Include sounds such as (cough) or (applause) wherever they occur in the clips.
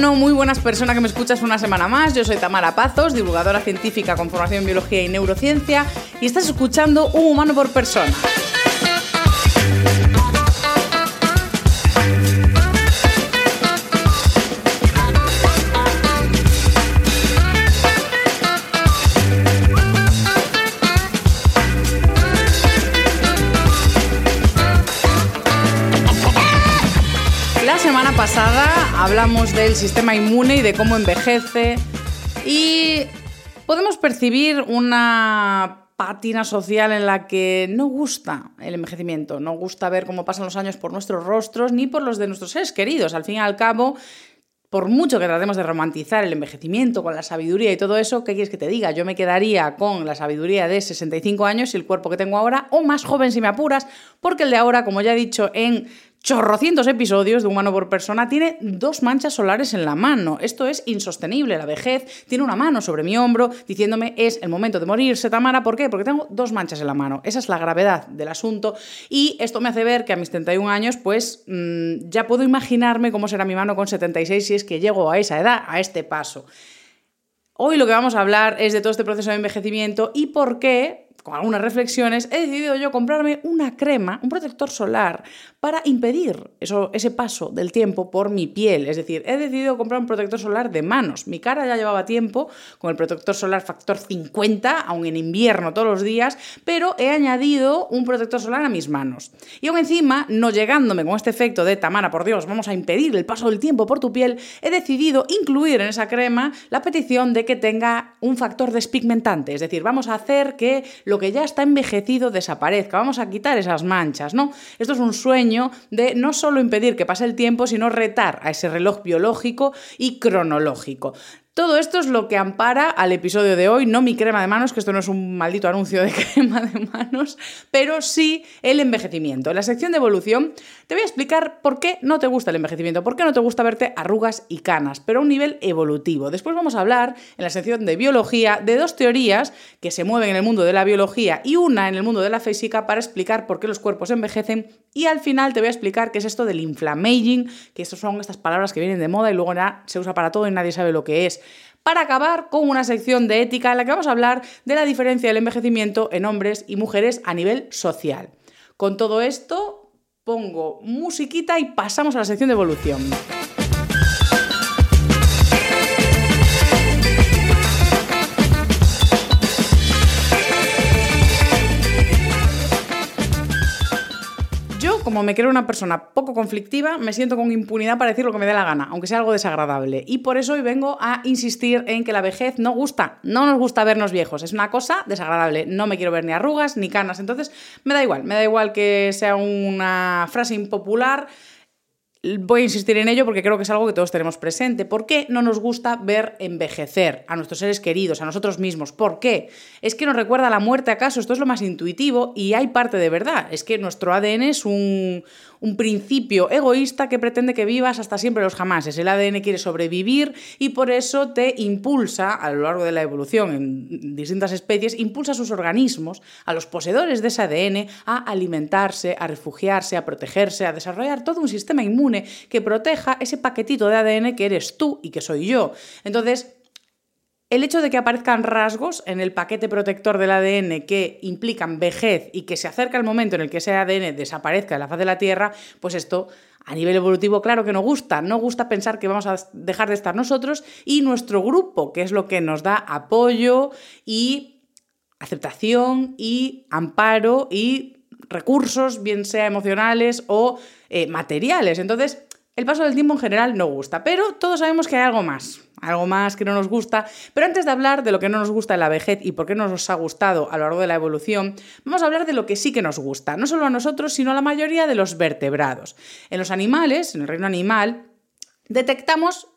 Humano, muy buenas personas que me escuchas una semana más. Yo soy Tamara Pazos, divulgadora científica con formación en biología y neurociencia, y estás escuchando Un humano por persona. Pasada hablamos del sistema inmune y de cómo envejece y podemos percibir una pátina social en la que no gusta el envejecimiento, no gusta ver cómo pasan los años por nuestros rostros ni por los de nuestros seres queridos. Al fin y al cabo, por mucho que tratemos de romantizar el envejecimiento con la sabiduría y todo eso, ¿qué quieres que te diga? Yo me quedaría con la sabiduría de 65 años y el cuerpo que tengo ahora, o más joven si me apuras, porque el de ahora, como ya he dicho en chorrocientos episodios de Humano por Persona, tiene dos manchas solares en la mano. Esto es insostenible. La vejez tiene una mano sobre mi hombro diciéndome es el momento de morirse, Tamara. ¿Por qué? Porque tengo dos manchas en la mano. Esa es la gravedad del asunto. Y esto me hace ver que a mis 31 años, pues mmm, ya puedo imaginarme cómo será mi mano con 76 si es que llego a esa edad, a este paso. Hoy lo que vamos a hablar es de todo este proceso de envejecimiento y por qué con algunas reflexiones, he decidido yo comprarme una crema, un protector solar, para impedir eso, ese paso del tiempo por mi piel. Es decir, he decidido comprar un protector solar de manos. Mi cara ya llevaba tiempo con el protector solar factor 50, aún en invierno todos los días, pero he añadido un protector solar a mis manos. Y aún encima, no llegándome con este efecto de Tamara, por Dios, vamos a impedir el paso del tiempo por tu piel, he decidido incluir en esa crema la petición de que tenga un factor despigmentante. Es decir, vamos a hacer que lo que ya está envejecido desaparezca, vamos a quitar esas manchas, ¿no? Esto es un sueño de no solo impedir que pase el tiempo, sino retar a ese reloj biológico y cronológico. Todo esto es lo que ampara al episodio de hoy, no mi crema de manos, que esto no es un maldito anuncio de (laughs) crema de manos, pero sí el envejecimiento. En la sección de evolución te voy a explicar por qué no te gusta el envejecimiento, por qué no te gusta verte arrugas y canas, pero a un nivel evolutivo. Después vamos a hablar en la sección de biología de dos teorías que se mueven en el mundo de la biología y una en el mundo de la física para explicar por qué los cuerpos envejecen y al final te voy a explicar qué es esto del inflammaging, que estas son estas palabras que vienen de moda y luego se usa para todo y nadie sabe lo que es para acabar con una sección de ética en la que vamos a hablar de la diferencia del envejecimiento en hombres y mujeres a nivel social. Con todo esto, pongo musiquita y pasamos a la sección de evolución. Como me creo una persona poco conflictiva, me siento con impunidad para decir lo que me dé la gana, aunque sea algo desagradable. Y por eso hoy vengo a insistir en que la vejez no gusta, no nos gusta vernos viejos, es una cosa desagradable. No me quiero ver ni arrugas ni canas, entonces me da igual, me da igual que sea una frase impopular. Voy a insistir en ello porque creo que es algo que todos tenemos presente. ¿Por qué no nos gusta ver envejecer a nuestros seres queridos, a nosotros mismos? ¿Por qué? ¿Es que nos recuerda a la muerte acaso? Esto es lo más intuitivo y hay parte de verdad. Es que nuestro ADN es un, un principio egoísta que pretende que vivas hasta siempre los jamases. El ADN quiere sobrevivir y por eso te impulsa, a lo largo de la evolución en distintas especies, impulsa a sus organismos, a los poseedores de ese ADN, a alimentarse, a refugiarse, a protegerse, a desarrollar todo un sistema inmune que proteja ese paquetito de ADN que eres tú y que soy yo. Entonces, el hecho de que aparezcan rasgos en el paquete protector del ADN que implican vejez y que se acerca el momento en el que ese ADN desaparezca de la faz de la Tierra, pues esto a nivel evolutivo, claro que no gusta. No gusta pensar que vamos a dejar de estar nosotros y nuestro grupo, que es lo que nos da apoyo y aceptación y amparo y recursos, bien sea emocionales o eh, materiales. Entonces, el paso del tiempo en general no gusta, pero todos sabemos que hay algo más, algo más que no nos gusta. Pero antes de hablar de lo que no nos gusta en la vejez y por qué no nos ha gustado a lo largo de la evolución, vamos a hablar de lo que sí que nos gusta, no solo a nosotros, sino a la mayoría de los vertebrados. En los animales, en el reino animal, detectamos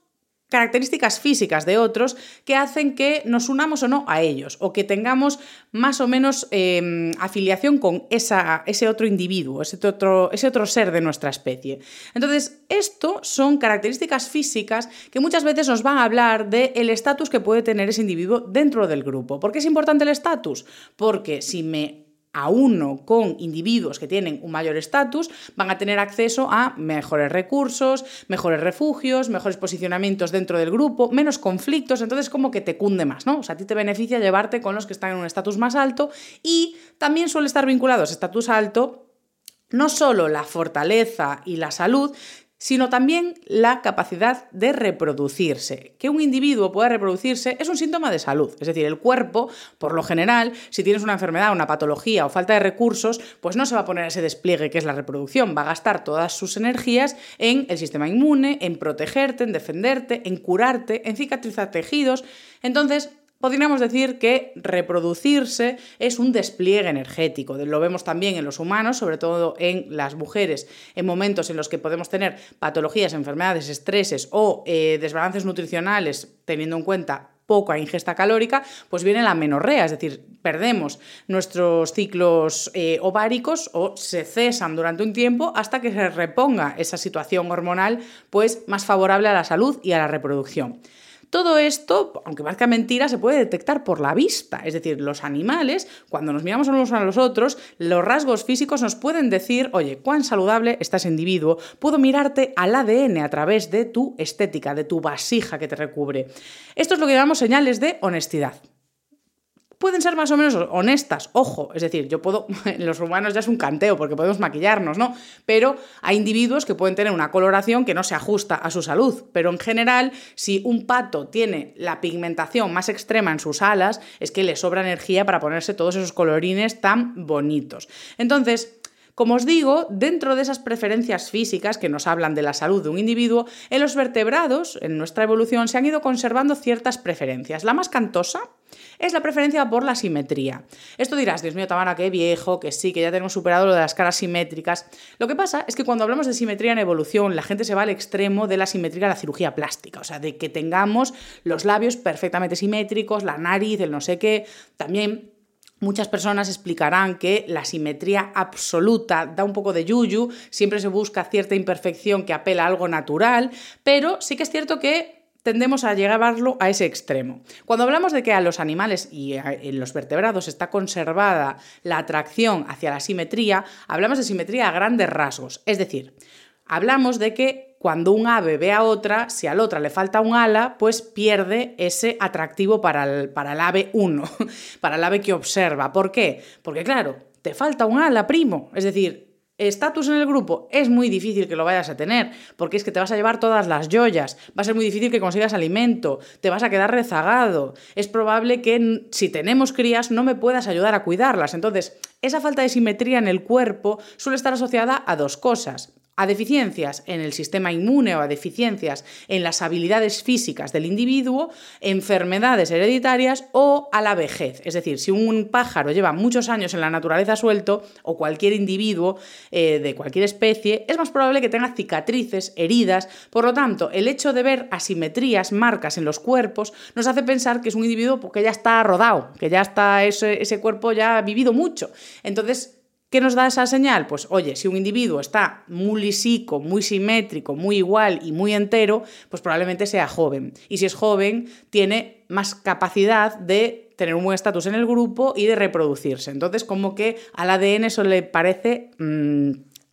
características físicas de otros que hacen que nos unamos o no a ellos, o que tengamos más o menos em, afiliación con esa, ese otro individuo, ese otro, ese otro ser de nuestra especie. Entonces, esto son características físicas que muchas veces nos van a hablar del estatus que puede tener ese individuo dentro del grupo. ¿Por qué es importante el estatus? Porque si me a uno con individuos que tienen un mayor estatus, van a tener acceso a mejores recursos, mejores refugios, mejores posicionamientos dentro del grupo, menos conflictos, entonces como que te cunde más, ¿no? O sea, a ti te beneficia llevarte con los que están en un estatus más alto y también suele estar vinculado a estatus alto no solo la fortaleza y la salud, sino también la capacidad de reproducirse. Que un individuo pueda reproducirse es un síntoma de salud, es decir, el cuerpo, por lo general, si tienes una enfermedad, una patología o falta de recursos, pues no se va a poner ese despliegue que es la reproducción, va a gastar todas sus energías en el sistema inmune, en protegerte, en defenderte, en curarte, en cicatrizar tejidos. Entonces, podríamos decir que reproducirse es un despliegue energético. Lo vemos también en los humanos, sobre todo en las mujeres, en momentos en los que podemos tener patologías, enfermedades, estreses o eh, desbalances nutricionales, teniendo en cuenta poca ingesta calórica, pues viene la menorrea, es decir, perdemos nuestros ciclos eh, ováricos o se cesan durante un tiempo hasta que se reponga esa situación hormonal pues más favorable a la salud y a la reproducción. Todo esto, aunque parezca mentira, se puede detectar por la vista. Es decir, los animales, cuando nos miramos unos a los otros, los rasgos físicos nos pueden decir, oye, cuán saludable está ese individuo. Puedo mirarte al ADN a través de tu estética, de tu vasija que te recubre. Esto es lo que llamamos señales de honestidad pueden ser más o menos honestas, ojo, es decir, yo puedo, en (laughs) los humanos ya es un canteo porque podemos maquillarnos, ¿no? Pero hay individuos que pueden tener una coloración que no se ajusta a su salud, pero en general, si un pato tiene la pigmentación más extrema en sus alas, es que le sobra energía para ponerse todos esos colorines tan bonitos. Entonces, como os digo, dentro de esas preferencias físicas que nos hablan de la salud de un individuo, en los vertebrados, en nuestra evolución, se han ido conservando ciertas preferencias. La más cantosa es la preferencia por la simetría. Esto dirás, Dios mío, Tamara, qué viejo, que sí, que ya tenemos superado lo de las caras simétricas. Lo que pasa es que cuando hablamos de simetría en evolución, la gente se va al extremo de la simetría de la cirugía plástica, o sea, de que tengamos los labios perfectamente simétricos, la nariz, el no sé qué. También Muchas personas explicarán que la simetría absoluta da un poco de yuyu, siempre se busca cierta imperfección que apela a algo natural, pero sí que es cierto que tendemos a llevarlo a ese extremo. Cuando hablamos de que a los animales y en los vertebrados está conservada la atracción hacia la simetría, hablamos de simetría a grandes rasgos, es decir, hablamos de que cuando un ave ve a otra, si a la otra le falta un ala, pues pierde ese atractivo para el, para el ave 1, (laughs) para el ave que observa. ¿Por qué? Porque claro, te falta un ala, primo. Es decir, estatus en el grupo es muy difícil que lo vayas a tener, porque es que te vas a llevar todas las joyas, va a ser muy difícil que consigas alimento, te vas a quedar rezagado, es probable que si tenemos crías no me puedas ayudar a cuidarlas. Entonces, esa falta de simetría en el cuerpo suele estar asociada a dos cosas a deficiencias en el sistema inmune o a deficiencias en las habilidades físicas del individuo, enfermedades hereditarias o a la vejez. Es decir, si un pájaro lleva muchos años en la naturaleza suelto o cualquier individuo eh, de cualquier especie, es más probable que tenga cicatrices, heridas. Por lo tanto, el hecho de ver asimetrías, marcas en los cuerpos, nos hace pensar que es un individuo que ya está rodado, que ya está ese, ese cuerpo ya ha vivido mucho. Entonces, ¿Qué nos da esa señal? Pues oye, si un individuo está muy lisico, muy simétrico, muy igual y muy entero, pues probablemente sea joven. Y si es joven, tiene más capacidad de tener un buen estatus en el grupo y de reproducirse. Entonces, como que al ADN eso le parece mmm,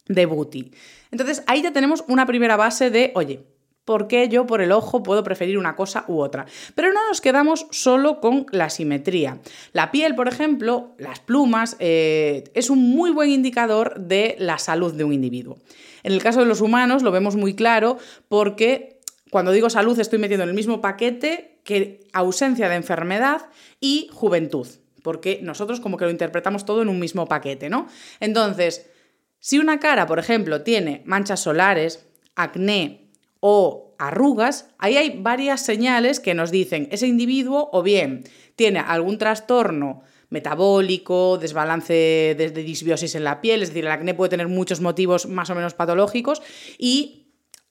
de booty. Entonces, ahí ya tenemos una primera base de, oye, por qué yo por el ojo puedo preferir una cosa u otra. Pero no nos quedamos solo con la simetría. La piel, por ejemplo, las plumas, eh, es un muy buen indicador de la salud de un individuo. En el caso de los humanos lo vemos muy claro porque cuando digo salud estoy metiendo en el mismo paquete que ausencia de enfermedad y juventud. porque nosotros como que lo interpretamos todo en un mismo paquete, ¿no? Entonces, si una cara, por ejemplo, tiene manchas solares, acné o arrugas, ahí hay varias señales que nos dicen ese individuo o bien tiene algún trastorno metabólico, desbalance de, disbiosis en la piel, es decir, el acné puede tener muchos motivos más o menos patológicos y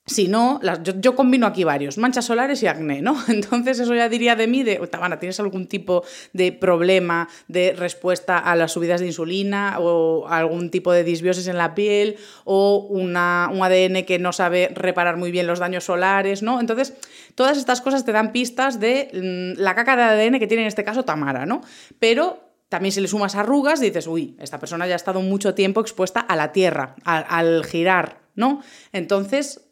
si no, yo, combino aquí varios, manchas solares y acné, ¿no? (laughs) Entonces eso ya diría de mí, de, Tamara, ¿tienes algún tipo de problema de respuesta a las subidas de insulina o algún tipo de disbiosis en la piel o una, un ADN que no sabe reparar muy bien los daños solares, ¿no? Entonces, todas estas cosas te dan pistas de mm, la caca de ADN que tiene en este caso Tamara, ¿no? Pero también si le sumas arrugas, dices, uy, esta persona ya ha estado mucho tiempo expuesta a la tierra, al girar, ¿no? Entonces,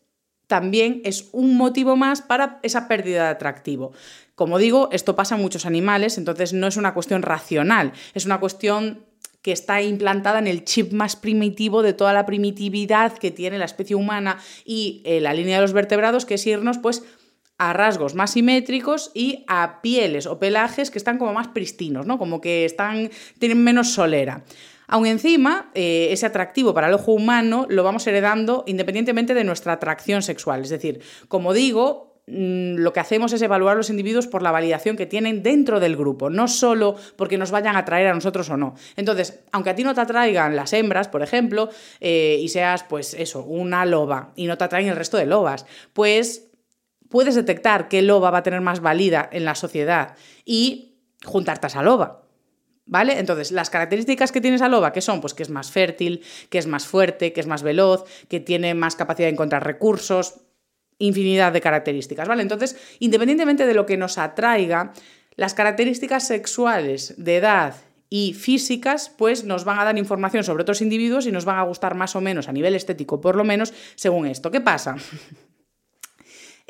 también es un motivo más para esa pérdida de atractivo. Como digo, esto pasa en muchos animales, entonces no es una cuestión racional, es una cuestión que está implantada en el chip más primitivo de toda la primitividad que tiene la especie humana y eh, la línea de los vertebrados, que es irnos pues a rasgos más simétricos y a pieles o pelajes que están como más pristinos, ¿no? Como que están, tienen menos solera. Aún encima, eh, ese atractivo para el ojo humano lo vamos heredando independientemente de nuestra atracción sexual. Es decir, como digo, mm, lo que hacemos es evaluar a los individuos por la validación que tienen dentro del grupo, no solo porque nos vayan a atraer a nosotros o no. Entonces, aunque a ti no te atraigan las hembras, por ejemplo, eh, y seas, pues eso, una loba, y no te atraen el resto de lobas, pues puedes detectar qué loba va a tener más valida en la sociedad y juntarte a esa loba. ¿Vale? Entonces, las características que tiene esa loba, que son? Pues que es más fértil, que es más fuerte, que es más veloz, que tiene más capacidad de encontrar recursos, infinidad de características, ¿vale? Entonces, independientemente de lo que nos atraiga, las características sexuales de edad y físicas, pues nos van a dar información sobre otros individuos y nos van a gustar más o menos a nivel estético, por lo menos, según esto. ¿Qué pasa?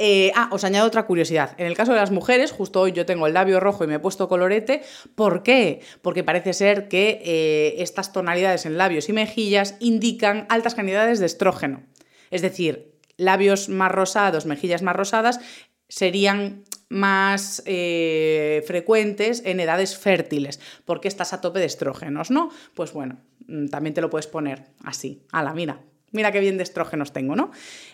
Eh, ah, os añado otra curiosidad. En el caso de las mujeres, justo hoy yo tengo el labio rojo y me he puesto colorete. ¿Por qué? Porque parece ser que eh, estas tonalidades en labios y mejillas indican altas cantidades de estrógeno. Es decir, labios más rosados, mejillas más rosadas, serían más eh, frecuentes en edades fértiles, porque estás a tope de estrógenos, ¿no? Pues bueno, mm, también te lo puedes poner así, a la mira, Mira qué bien de estrógenos tengo, ¿no?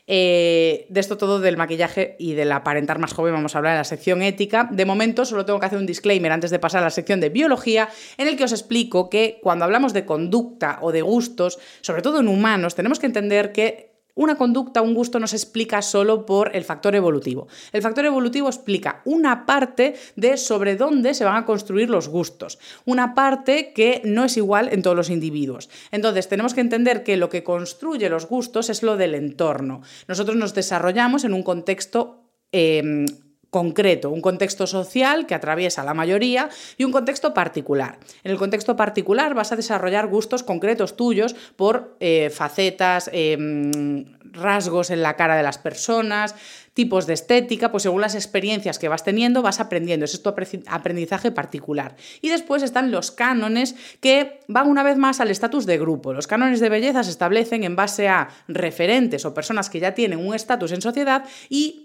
Eh, de esto todo del maquillaje y del aparentar más joven vamos a hablar en la sección ética. De momento solo tengo que hacer un disclaimer antes de pasar a la sección de biología en el que os explico que cuando hablamos de conducta o de gustos, sobre todo en humanos, tenemos que entender que una conducta, un gusto no se explica solo por el factor evolutivo. El factor evolutivo explica una parte de sobre dónde se van a construir los gustos, una parte que no es igual en todos los individuos. Entonces, tenemos que entender que lo que construye los gustos es lo del entorno. Nosotros nos desarrollamos en un contexto em, concreto, un contexto social que atraviesa la mayoría y un contexto particular. En el contexto particular vas a desarrollar gustos concretos tuyos por eh, facetas, em, rasgos en la cara de las personas, tipos de estética, pues según las experiencias que vas teniendo vas aprendiendo, es tu aprendizaje particular. Y después están los cánones que van una vez más al estatus de grupo. Los cánones de belleza se establecen en base a referentes o personas que ya tienen un estatus en sociedad y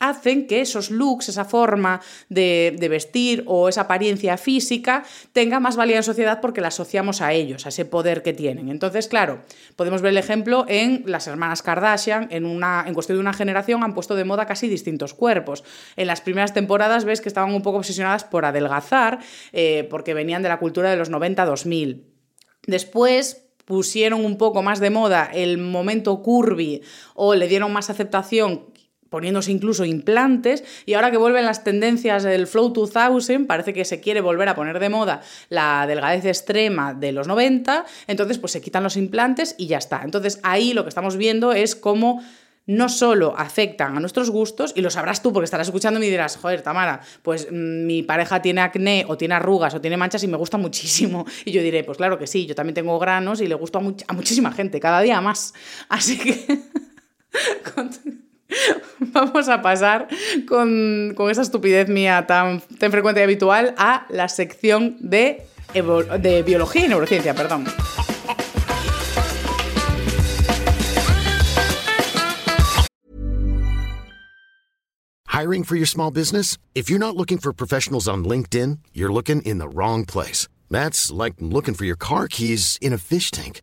hacen que esos looks, esa forma de, vestir o esa apariencia física tenga más valía en sociedad porque la asociamos a ellos, a ese poder que tienen. Entonces, claro, podemos ver el ejemplo en las hermanas Kardashian, en, una, en cuestión de una generación han puesto de moda casi distintos cuerpos. En las primeras temporadas ves que estaban un poco obsesionadas por adelgazar, eh, porque venían de la cultura de los 90-2000. Después pusieron un poco más de moda el momento curvy o le dieron más aceptación poniéndose incluso implantes y ahora que vuelven las tendencias del Flow 2000, parece que se quiere volver a poner de moda la delgadez extrema de los 90, entonces pues se quitan los implantes y ya está. Entonces ahí lo que estamos viendo es cómo no solo afectan a nuestros gustos, y lo sabrás tú porque estarás escuchando y dirás, joder, Tamara, pues mm, mi pareja tiene acné o tiene arrugas o tiene manchas y me gusta muchísimo. (laughs) Y yo diré, pues claro que sí, yo también tengo granos y le gusto a, a muchísima gente, cada día más. (laughs) Así que... (laughs) (laughs) Vamos a pasar con, esa estupidez mía tan, tan, frecuente y habitual a la sección de, de biología y neurociencia, perdón. Hiring for your small business? If you're not looking for professionals on LinkedIn, you're looking in the wrong place. That's like looking for your car keys in a fish tank.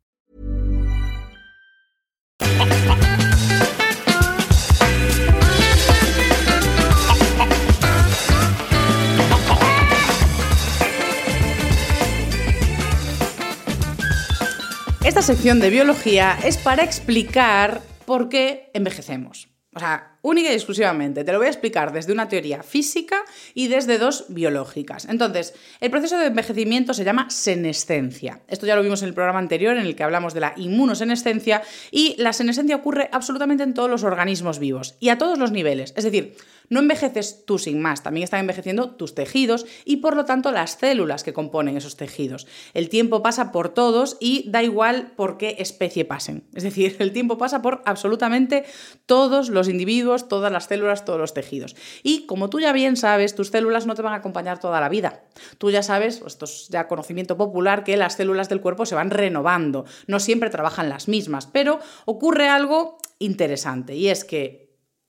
Esta sección de biología es para explicar por qué envejecemos. O sea, única y exclusivamente. Te lo voy a explicar desde una teoría física y desde dos biológicas. Entonces, el proceso de envejecimiento se llama senescencia. Esto ya lo vimos en el programa anterior en el que hablamos de la inmunosenescencia y la senescencia ocurre absolutamente en todos los organismos vivos y a todos los niveles. Es decir, no envejeces tú sin más, también están envejeciendo tus tejidos y por lo tanto las células que componen esos tejidos. El tiempo pasa por todos y da igual por qué especie pasen. Es decir, el tiempo pasa por absolutamente todos los individuos, todas las células, todos los tejidos. Y como tú ya bien sabes, tus células no te van a acompañar toda la vida. Tú ya sabes, esto es ya conocimiento popular, que las células del cuerpo se van renovando. No siempre trabajan las mismas, pero ocurre algo interesante y es que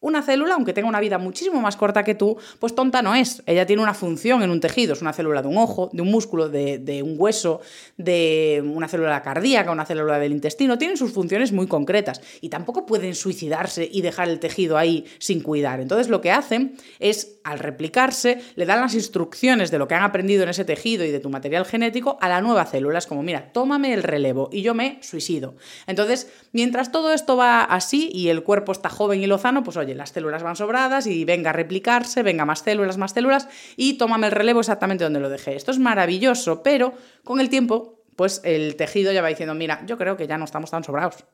una célula, aunque tenga una vida muchísimo más corta que tú, pues tonta no es. Ella tiene una función en un tejido, es una célula de un ojo, de un músculo, de, un hueso, de una célula cardíaca, una célula del intestino. Tienen sus funciones muy concretas y tampoco pueden suicidarse y dejar el tejido ahí sin cuidar. Entonces lo que hacen es, al replicarse, le dan las instrucciones de lo que han aprendido en ese tejido y de tu material genético a la nueva célula. Es como, mira, tómame el relevo y yo me suicido. Entonces, mientras todo esto va así y el cuerpo está joven y lozano, pues oye, las células van sobradas y venga a replicarse, venga más células, más células y tómame el relevo exactamente donde lo dejé. Esto es maravilloso, pero con el tiempo, pues el tejido ya va diciendo, mira, yo creo que ya no estamos tan sobrados.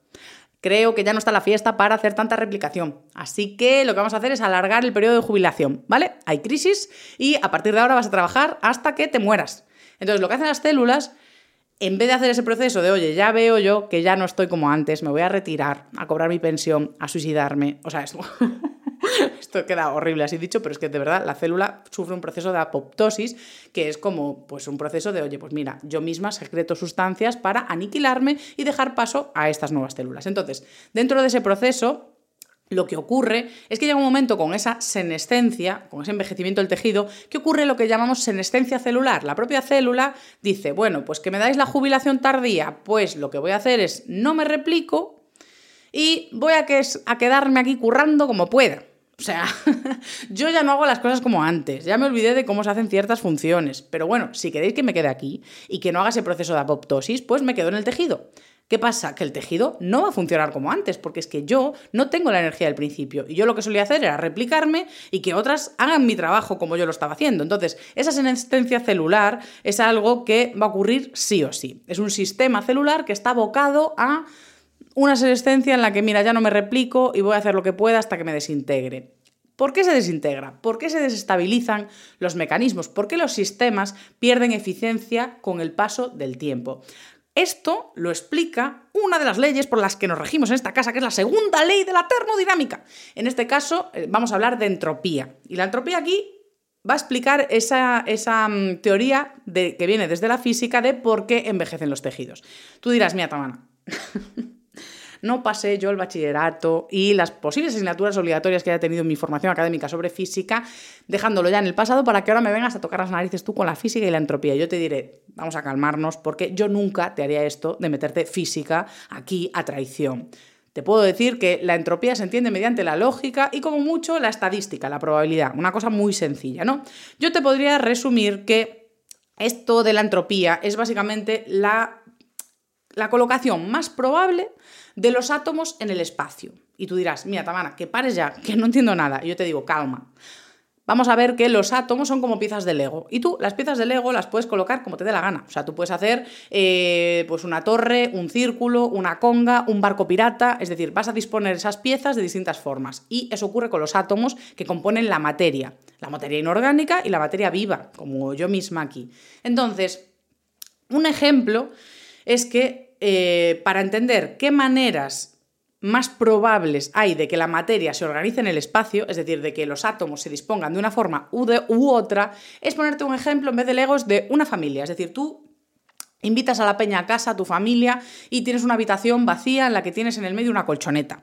Creo que ya no está la fiesta para hacer tanta replicación. Así que lo que vamos a hacer es alargar el periodo de jubilación, ¿vale? Hay crisis y a partir de ahora vas a trabajar hasta que te mueras. Entonces, lo que hacen las células en vez de hacer ese proceso de, oye, ya veo yo que ya no estoy como antes, me voy a retirar, a cobrar mi pensión, a suicidarme, o sea, esto, (laughs) esto queda horrible así dicho, pero es que de verdad la célula sufre un proceso de apoptosis, que es como pues un proceso de, oye, pues mira, yo misma secreto sustancias para aniquilarme y dejar paso a estas nuevas células. Entonces, dentro de ese proceso, lo que ocurre es que llega un momento con esa senescencia, con ese envejecimiento del tejido, que ocurre lo que llamamos senescencia celular. La propia célula dice, bueno, pues que me dais la jubilación tardía, pues lo que voy a hacer es no me replico y voy a, a quedarme aquí currando como pueda. O sea, (laughs) yo ya no hago las cosas como antes, ya me olvidé de cómo se hacen ciertas funciones, pero bueno, si queréis que me quede aquí y que no haga ese proceso de apoptosis, pues me quedo en el tejido. ¿Qué pasa? Que el tejido no va a funcionar como antes, porque es que yo no tengo la energía del principio. Y yo lo que solía hacer era replicarme y que otras hagan mi trabajo como yo lo estaba haciendo. Entonces, esa senescencia celular es algo que va a ocurrir sí o sí. Es un sistema celular que está abocado a una senescencia en la que, mira, ya no me replico y voy a hacer lo que pueda hasta que me desintegre. ¿Por qué se desintegra? ¿Por qué se desestabilizan los mecanismos? ¿Por qué los sistemas pierden eficiencia con el paso del tiempo? Esto lo explica una de las leyes por las que nos regimos en esta casa, que es la segunda ley de la termodinámica. En este caso, eh, vamos a hablar de entropía. Y la entropía aquí va a explicar esa, esa mm, teoría de, que viene desde la física de por qué envejecen los tejidos. Tú dirás, mira, Tamana, (laughs) no pasé yo el bachillerato y las posibles asignaturas obligatorias que haya tenido en mi formación académica sobre física, dejándolo ya en el pasado para que ahora me vengas a tocar las narices tú con la física y la entropía. Yo te diré, vamos a calmarnos porque yo nunca te haría esto de meterte física aquí a traición. Te puedo decir que la entropía se entiende mediante la lógica y como mucho la estadística, la probabilidad, una cosa muy sencilla, ¿no? Yo te podría resumir que esto de la entropía es básicamente la la colocación más probable de los átomos en el espacio. Y tú dirás, mira, Tamara, que pares ya, que no entiendo nada. Y yo te digo, calma vamos a ver que los átomos son como piezas de Lego. Y tú las piezas de Lego las puedes colocar como te dé la gana. O sea, tú puedes hacer eh, pues una torre, un círculo, una conga, un barco pirata. Es decir, vas a disponer esas piezas de distintas formas. Y eso ocurre con los átomos que componen la materia. La materia inorgánica y la materia viva, como yo misma aquí. Entonces, un ejemplo es que eh, para entender qué maneras más probables hay de que la materia se organice en el espacio, es decir, de que los átomos se dispongan de una forma u, de, u otra, es ponerte un ejemplo en vez de legos de una familia. Es decir, tú invitas a la peña a casa, a tu familia, y tienes una habitación vacía en la que tienes en el medio una colchoneta.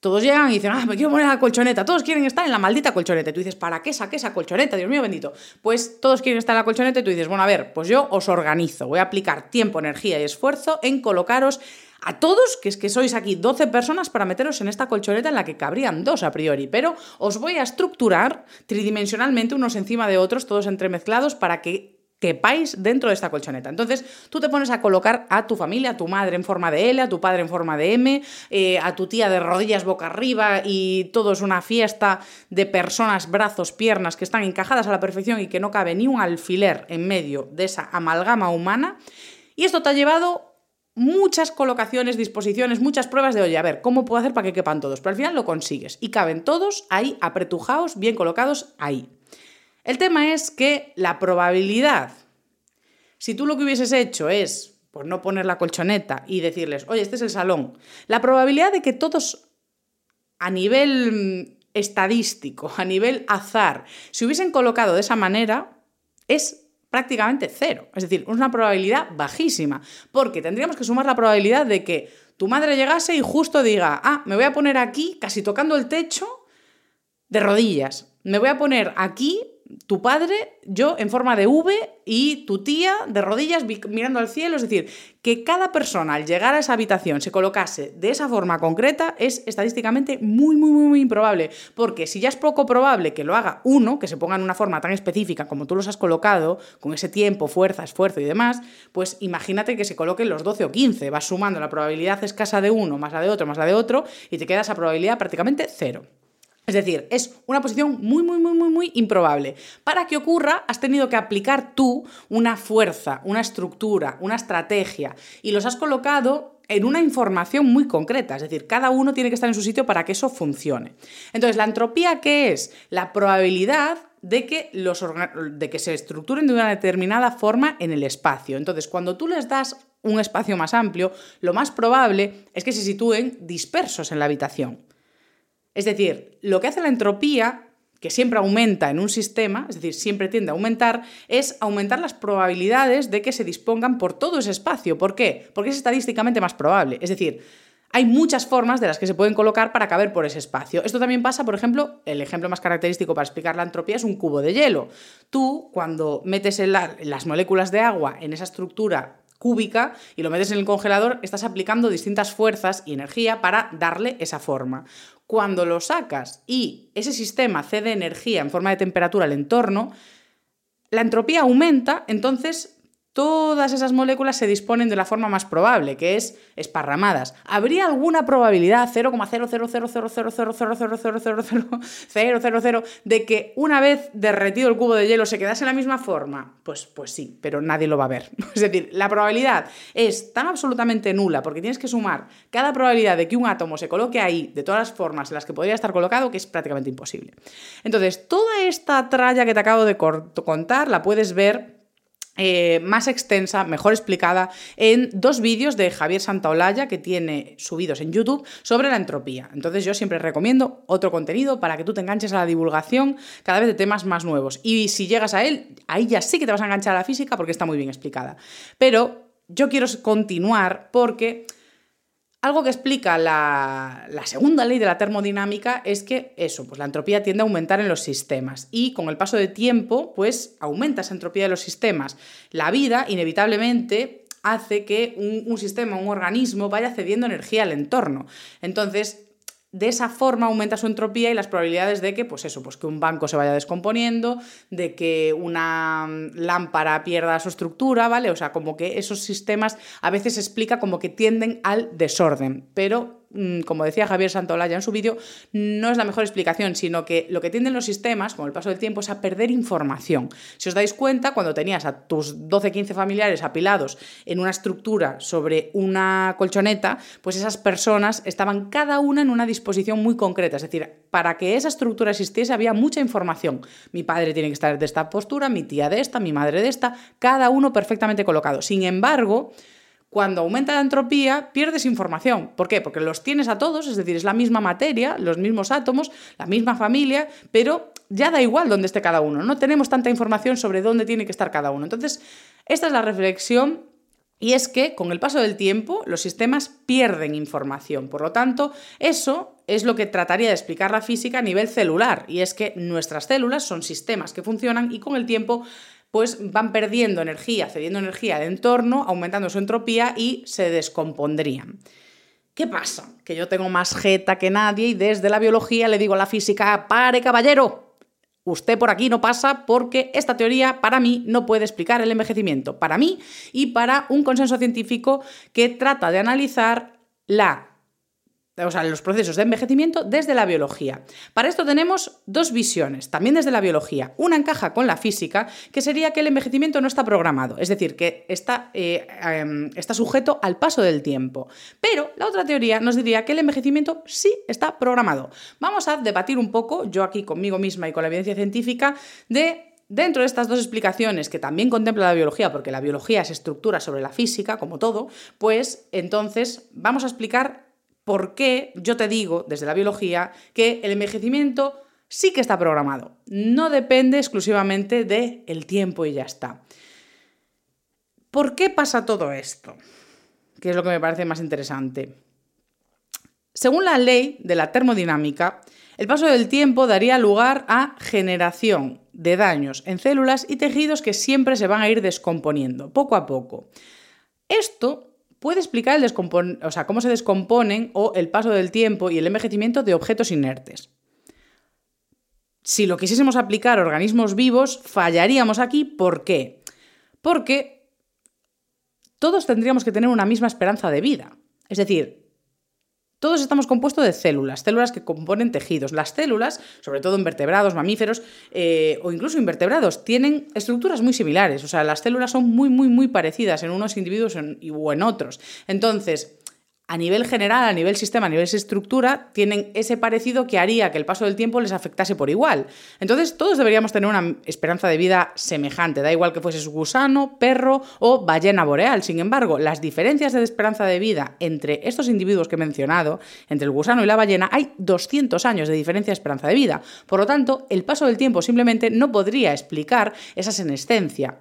Todos llegan y dicen, ah, me quiero poner la colchoneta. Todos quieren estar en la maldita colchoneta. Y tú dices, ¿para qué saqué esa colchoneta? Dios mío bendito. Pues todos quieren estar en la colchoneta y tú dices, bueno, a ver, pues yo os organizo. Voy a aplicar tiempo, energía y esfuerzo en colocaros a todos, que es que sois aquí 12 personas para meteros en esta colchoneta en la que cabrían dos a priori, pero os voy a estructurar tridimensionalmente unos encima de otros, todos entremezclados, para que quepáis dentro de esta colchoneta. Entonces, tú te pones a colocar a tu familia, a tu madre en forma de L, a tu padre en forma de M, eh, a tu tía de rodillas boca arriba y todo es una fiesta de personas, brazos, piernas que están encajadas a la perfección y que no cabe ni un alfiler en medio de esa amalgama humana. Y esto te ha llevado muchas colocaciones, disposiciones, muchas pruebas de, oye, a ver, ¿cómo puedo hacer para que quepan todos? Pero al final lo consigues y caben todos ahí apretujados, bien colocados ahí. El tema es que la probabilidad, si tú lo que hubieses hecho es, por no poner la colchoneta y decirles, oye, este es el salón, la probabilidad de que todos a nivel mm, estadístico, a nivel azar, se hubiesen colocado de esa manera, es prácticamente cero. Es decir, una probabilidad bajísima, porque tendríamos que sumar la probabilidad de que tu madre llegase y justo diga, ah, me voy a poner aquí, casi tocando el techo, de rodillas. Me voy a poner aquí tu padre, yo en forma de V y tu tía de rodillas mirando al cielo. Es decir, que cada persona al llegar a esa habitación se colocase de esa forma concreta es estadísticamente muy, muy, muy, muy improbable. Porque si ya es poco probable que lo haga uno, que se ponga en una forma tan específica como tú los has colocado, con ese tiempo, fuerza, esfuerzo y demás, pues imagínate que se coloquen los 12 o 15. Vas sumando la probabilidad escasa de uno, más la de otro, más la de otro, y te queda esa probabilidad prácticamente cero. Es decir, es una posición muy, muy, muy, muy, muy improbable. Para que ocurra, has tenido que aplicar tú una fuerza, una estructura, una estrategia y los has colocado en una información muy concreta, es decir, cada uno tiene que estar en su sitio para que eso funcione. Entonces, la entropía, ¿qué es? La probabilidad de que, los de que se estructuren de una determinada forma en el espacio. Entonces, cuando tú les das un espacio más amplio, lo más probable es que se sitúen dispersos en la habitación. Es decir, lo que hace la entropía, que siempre aumenta en un sistema, es decir, siempre tiende a aumentar, es aumentar las probabilidades de que se dispongan por todo ese espacio. ¿Por qué? Porque es estadísticamente más probable. Es decir, hay muchas formas de las que se pueden colocar para caber por ese espacio. Esto también pasa, por ejemplo, el ejemplo más característico para explicar la entropía es un cubo de hielo. Tú, cuando metes las moléculas de agua en esa estructura cúbica y lo metes en el congelador, estás aplicando distintas fuerzas y energía para darle esa forma. Cuando lo sacas y ese sistema cede energía en forma de temperatura al entorno, la entropía aumenta, entonces todas esas moléculas se disponen de la forma más probable, que es esparramadas. ¿Habría alguna probabilidad 0,0000000000000 de que una vez derretido el cubo de hielo se quedase en la misma forma? Pues, pues sí, pero nadie lo va a ver. Es decir, la probabilidad es tan absolutamente nula porque tienes que sumar cada probabilidad de que un átomo se coloque ahí de todas las formas en las que podría estar colocado que es prácticamente imposible. Entonces, toda esta tralla que te acabo de contar la puedes ver eh, más extensa, mejor explicada, en dos vídeos de Javier Santaolalla que tiene subidos en YouTube sobre la entropía. Entonces yo siempre recomiendo otro contenido para que tú te enganches a la divulgación cada vez de temas más nuevos. Y si llegas a él, ahí ya sí que te vas a enganchar a la física porque está muy bien explicada. Pero yo quiero continuar porque algo que explica la, segunda ley de la termodinámica es que eso, pues la entropía tiende a aumentar en los sistemas y con el paso de tiempo, pues aumenta esa entropía de los sistemas. La vida, inevitablemente, hace que un, un sistema, un organismo, vaya cediendo energía al entorno. Entonces, de esa forma aumenta su entropía y las probabilidades de que, pues eso, pues que un banco se vaya descomponiendo, de que una mm, lámpara pierda su estructura, ¿vale? O sea, como que esos sistemas a veces se explica como que tienden al desorden, pero como decía Javier Santolaya en su vídeo, no es la mejor explicación, sino que lo que tienden los sistemas, con el paso del tiempo, es a perder información. Si os dais cuenta, cuando tenías a tus 12-15 familiares apilados en una estructura sobre una colchoneta, pues esas personas estaban cada una en una disposición muy concreta. Es decir, para que esa estructura existiese había mucha información. Mi padre tiene que estar de esta postura, mi tía de esta, mi madre de esta, cada uno perfectamente colocado. Sin embargo, cuando aumenta la entropía, pierdes información. ¿Por qué? Porque los tienes a todos, es decir, es la misma materia, los mismos átomos, la misma familia, pero ya da igual dónde esté cada uno. No tenemos tanta información sobre dónde tiene que estar cada uno. Entonces, esta es la reflexión y es que con el paso del tiempo los sistemas pierden información. Por lo tanto, eso es lo que trataría de explicar la física a nivel celular. Y es que nuestras células son sistemas que funcionan y con el tiempo pues van perdiendo energía, cediendo energía al entorno, aumentando su entropía y se descompondrían. ¿Qué pasa? Que yo tengo más jeta que nadie y desde la biología le digo a la física, pare caballero, usted por aquí no pasa porque esta teoría para mí no puede explicar el envejecimiento, para mí y para un consenso científico que trata de analizar la o sea, los procesos de envejecimiento desde la biología. Para esto tenemos dos visiones, también desde la biología. Una encaja con la física, que sería que el envejecimiento no está programado, es decir, que está, eh, em, está sujeto al paso del tiempo. Pero la otra teoría nos diría que el envejecimiento sí está programado. Vamos a debatir un poco, yo aquí conmigo misma y con la evidencia científica, de Dentro de estas dos explicaciones que también contempla la biología, porque la biología es estructura sobre la física, como todo, pues entonces vamos a explicar por qué yo te digo desde la biología que el envejecimiento sí que está programado. No depende exclusivamente del tiempo y ya está. ¿Por qué pasa todo esto? Que es lo que me parece más interesante. Según la ley de la termodinámica, el paso del tiempo daría lugar a generación de daños en células y tejidos que siempre se van a ir descomponiendo, poco a poco. Esto puede explicar el o sea, cómo se descomponen o el paso del tiempo y el envejecimiento de objetos inertes. Si lo quisiésemos aplicar a organismos vivos, fallaríamos aquí. ¿Por qué? Porque todos tendríamos que tener una misma esperanza de vida. Es decir, todos estamos compuestos de células, células que componen tejidos. Las células, sobre todo invertebrados, mamíferos eh, o incluso invertebrados, tienen estructuras muy similares. O sea, las células son muy, muy, muy parecidas en unos individuos o en otros. Entonces, a nivel general, a nivel sistema, a nivel estructura, tienen ese parecido que haría que el paso del tiempo les afectase por igual. Entonces, todos deberíamos tener una esperanza de vida semejante, da igual que fueses gusano, perro o ballena boreal. Sin embargo, las diferencias de esperanza de vida entre estos individuos que he mencionado, entre el gusano y la ballena, hay 200 años de diferencia de esperanza de vida. Por lo tanto, el paso del tiempo simplemente no podría explicar esa senescencia.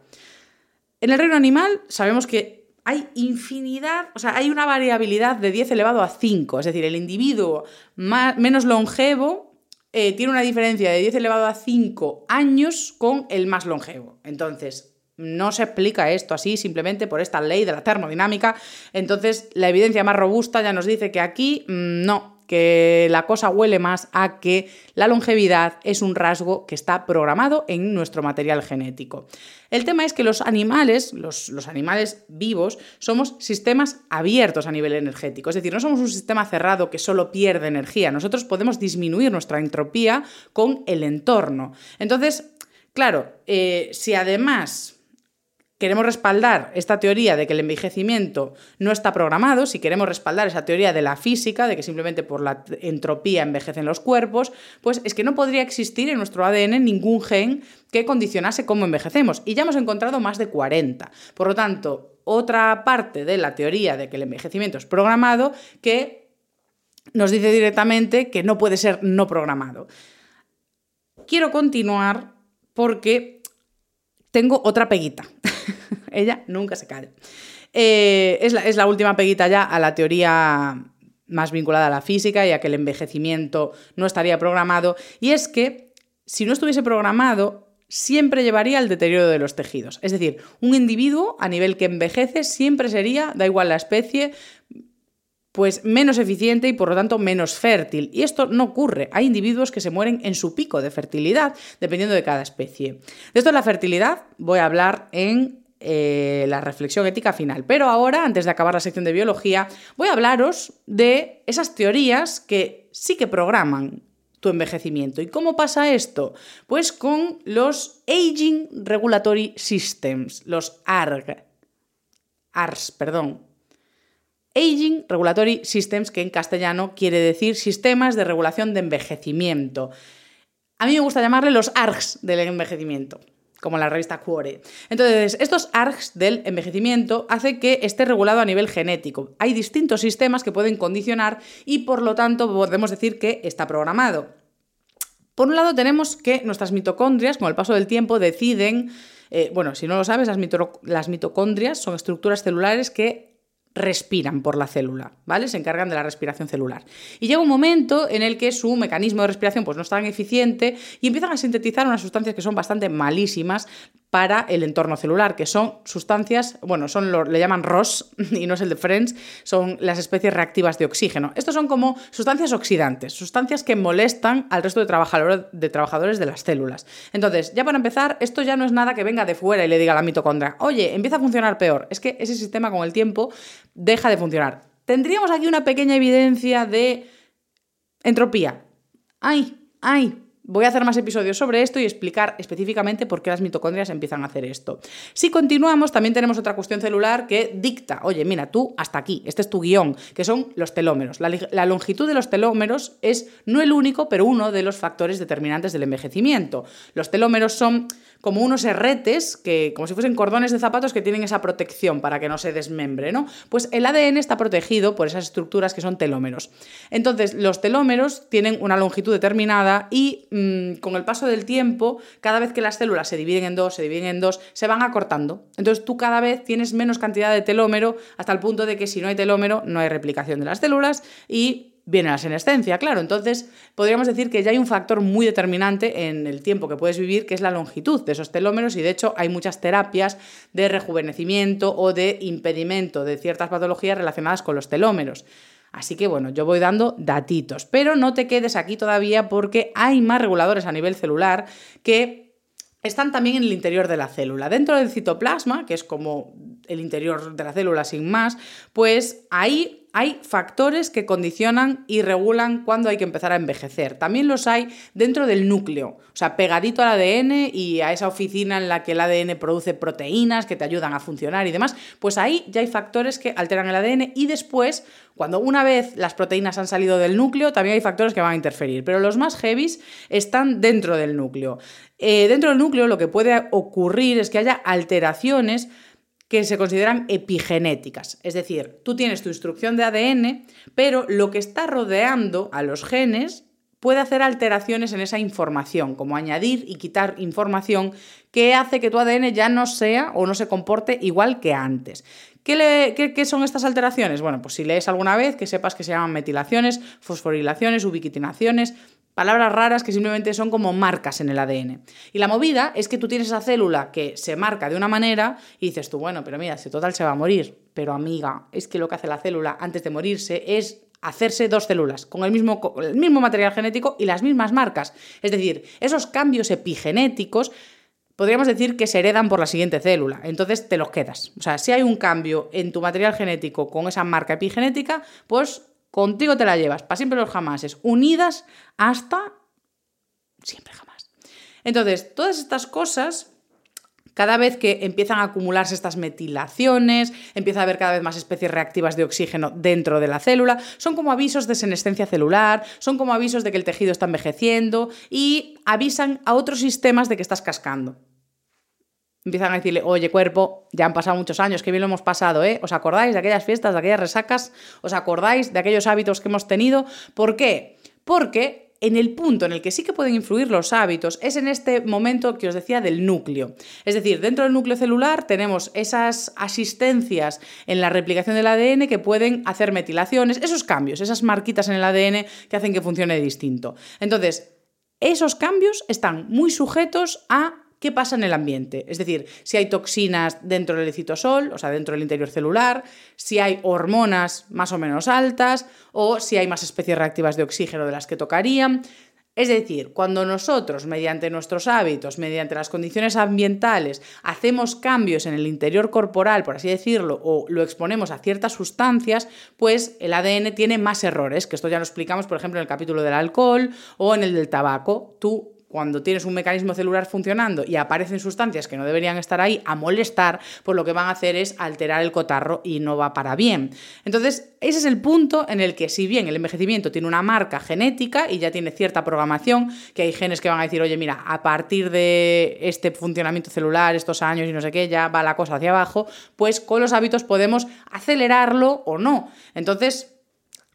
En el reino animal sabemos que hay infinidad, o sea, hay una variabilidad de 10 elevado a 5, es decir, el individuo menos longevo eh, tiene una diferencia de 10 elevado a 5 años con el más longevo. Entonces, no se explica esto así simplemente por esta ley de la termodinámica. Entonces, la evidencia más robusta ya nos dice que aquí mm, no, que la cosa huele más a que la longevidad es un rasgo que está programado en nuestro material genético. El tema es que los animales, los, animales vivos, somos sistemas abiertos a nivel energético, es decir, no somos un sistema cerrado que solo pierde energía, nosotros podemos disminuir nuestra entropía con el entorno. Entonces, claro, eh, si además queremos respaldar esta teoría de que el envejecimiento no está programado, si queremos respaldar esa teoría de la física, de que simplemente por la entropía envejecen los cuerpos, pues es que no podría existir en nuestro ADN ningún gen que condicionase cómo envejecemos. Y ya hemos encontrado más de 40. Por lo tanto, otra parte de la teoría de que el envejecimiento es programado que nos dice directamente que no puede ser no programado. Quiero continuar porque tengo otra peguita. (laughs) Ella nunca se cae. Eh, es, la, última peguita ya a la teoría más vinculada a la física y a que el envejecimiento no estaría programado. Y es que si no estuviese programado, siempre llevaría al deterioro de los tejidos. Es decir, un individuo a nivel que envejece siempre sería, da igual la especie, pues menos eficiente y por lo tanto menos fértil. Y esto no ocurre. Hay individuos que se mueren en su pico de fertilidad, dependiendo de cada especie. De esto de la fertilidad voy a hablar en eh, la reflexión ética final. Pero ahora, antes de acabar la sección de biología, voy a hablaros de esas teorías que sí que programan tu envejecimiento. ¿Y cómo pasa esto? Pues con los Aging Regulatory Systems, los ARG. ARS, perdón, Aging Regulatory Systems, que en castellano quiere decir sistemas de regulación de envejecimiento. A mí me gusta llamarle los ARGs del envejecimiento, como la revista Cuore. Entonces, estos ARGs del envejecimiento hacen que esté regulado a nivel genético. Hay distintos sistemas que pueden condicionar y por lo tanto podemos decir que está programado. Por un lado tenemos que nuestras mitocondrias, con el paso del tiempo, deciden, eh, bueno, si no lo sabes, las, las mitocondrias son estructuras celulares que respiran por la célula, ¿vale? Se encargan de la respiración celular. Y llega un momento en el que su mecanismo de respiración pues, no es tan eficiente y empiezan a sintetizar unas sustancias que son bastante malísimas para el entorno celular, que son sustancias, bueno, son le llaman ROS (laughs) y no es el de Friends, son las especies reactivas de oxígeno. Estos son como sustancias oxidantes, sustancias que molestan al resto de, de trabajadores de las células. Entonces, ya para empezar, esto ya no es nada que venga de fuera y le diga a la mitocondria, oye, empieza a funcionar peor. Es que ese sistema con el tiempo deja de funcionar. Tendríamos aquí una pequeña evidencia de entropía. ¡Ay! ¡Ay! Voy a hacer más episodios sobre esto y explicar específicamente por qué las mitocondrias empiezan a hacer esto. Si continuamos, también tenemos otra cuestión celular que dicta, oye, mira, tú hasta aquí, este es tu guion, que son los telómeros. La, la, longitud de los telómeros es no el único, pero uno de los factores determinantes del envejecimiento. Los telómeros son como unos herretes, que, como si fuesen cordones de zapatos que tienen esa protección para que no se desmembre, ¿no? Pues el ADN está protegido por esas estructuras que son telómeros. Entonces, los telómeros tienen una longitud determinada y mm, con el paso del tiempo, cada vez que las células se dividen en dos, se dividen en dos, se van acortando. Entonces, tú cada vez tienes menos cantidad de telómero hasta el punto de que si no hay telómero, no hay replicación de las células y viene la senescencia, claro. Entonces, podríamos decir que ya hay un factor muy determinante en el tiempo que puedes vivir, que es la longitud de esos telómeros, y de hecho hay muchas terapias de rejuvenecimiento o de impedimento de ciertas patologías relacionadas con los telómeros. Así que bueno, yo voy dando datitos, pero no te quedes aquí todavía porque hay más reguladores a nivel celular que están también en el interior de la célula. Dentro del citoplasma, que es como el interior de la célula sin más, pues ahí hay factores que condicionan y regulan cuándo hay que empezar a envejecer. También los hay dentro del núcleo, o sea, pegadito al ADN y a esa oficina en la que el ADN produce proteínas que te ayudan a funcionar y demás, pues ahí ya hay factores que alteran el ADN y después, cuando una vez las proteínas han salido del núcleo, también hay factores que van a interferir, pero los más heavies están dentro del núcleo. Eh, dentro del núcleo lo que puede ocurrir es que haya alteraciones que se consideran epigenéticas. Es decir, tú tienes tu instrucción de ADN, pero lo que está rodeando a los genes puede hacer alteraciones en esa información, como añadir y quitar información que hace que tu ADN ya no sea o no se comporte igual que antes. ¿Qué, qué, son estas alteraciones? Bueno, pues si lees alguna vez, que sepas que se llaman metilaciones, fosforilaciones, ubiquitinaciones, palabras raras que simplemente son como marcas en el ADN. Y la movida es que tú tienes esa célula que se marca de una manera y dices tú, bueno, pero mira, si total se va a morir. Pero amiga, es que lo que hace la célula antes de morirse es hacerse dos células con el mismo, el mismo material genético y las mismas marcas. Es decir, esos cambios epigenéticos podríamos decir que se heredan por la siguiente célula. Entonces te los quedas. O sea, si hay un cambio en tu material genético con esa marca epigenética, pues Contigo te la llevas, para siempre los jamases, unidas hasta siempre jamás. Entonces, todas estas cosas cada vez que empiezan a acumularse estas metilaciones, empieza a haber cada vez más especies reactivas de oxígeno dentro de la célula, son como avisos de senescencia celular, son como avisos de que el tejido está envejeciendo y avisan a otros sistemas de que estás cascando empiezan a decirle, oye cuerpo, ya han pasado muchos años, qué bien lo hemos pasado, ¿eh? ¿Os acordáis de aquellas fiestas, de aquellas resacas? ¿Os acordáis de aquellos hábitos que hemos tenido? ¿Por qué? Porque en el punto en el que sí que pueden influir los hábitos es en este momento que os decía del núcleo. Es decir, dentro del núcleo celular tenemos esas asistencias en la replicación del ADN que pueden hacer metilaciones, esos cambios, esas marquitas en el ADN que hacen que funcione distinto. Entonces, esos cambios están muy sujetos a qué pasa en el ambiente. Es decir, si hay toxinas dentro del citosol, o sea, dentro del interior celular, si hay hormonas más o menos altas, o si hay más especies reactivas de oxígeno de las que tocarían. Es decir, cuando nosotros, mediante nuestros hábitos, mediante las condiciones ambientales, hacemos cambios en el interior corporal, por así decirlo, o lo exponemos a ciertas sustancias, pues el ADN tiene más errores, que esto ya lo explicamos, por ejemplo, en el capítulo del alcohol o en el del tabaco. Tú cuando tienes un mecanismo celular funcionando y aparecen sustancias que no deberían estar ahí a molestar, pues lo que van a hacer es alterar el cotarro y no va para bien. Entonces, ese es el punto en el que si bien el envejecimiento tiene una marca genética y ya tiene cierta programación, que hay genes que van a decir, oye, mira, a partir de este funcionamiento celular, estos años y no sé qué, ya va la cosa hacia abajo, pues con los hábitos podemos acelerarlo o no. Entonces,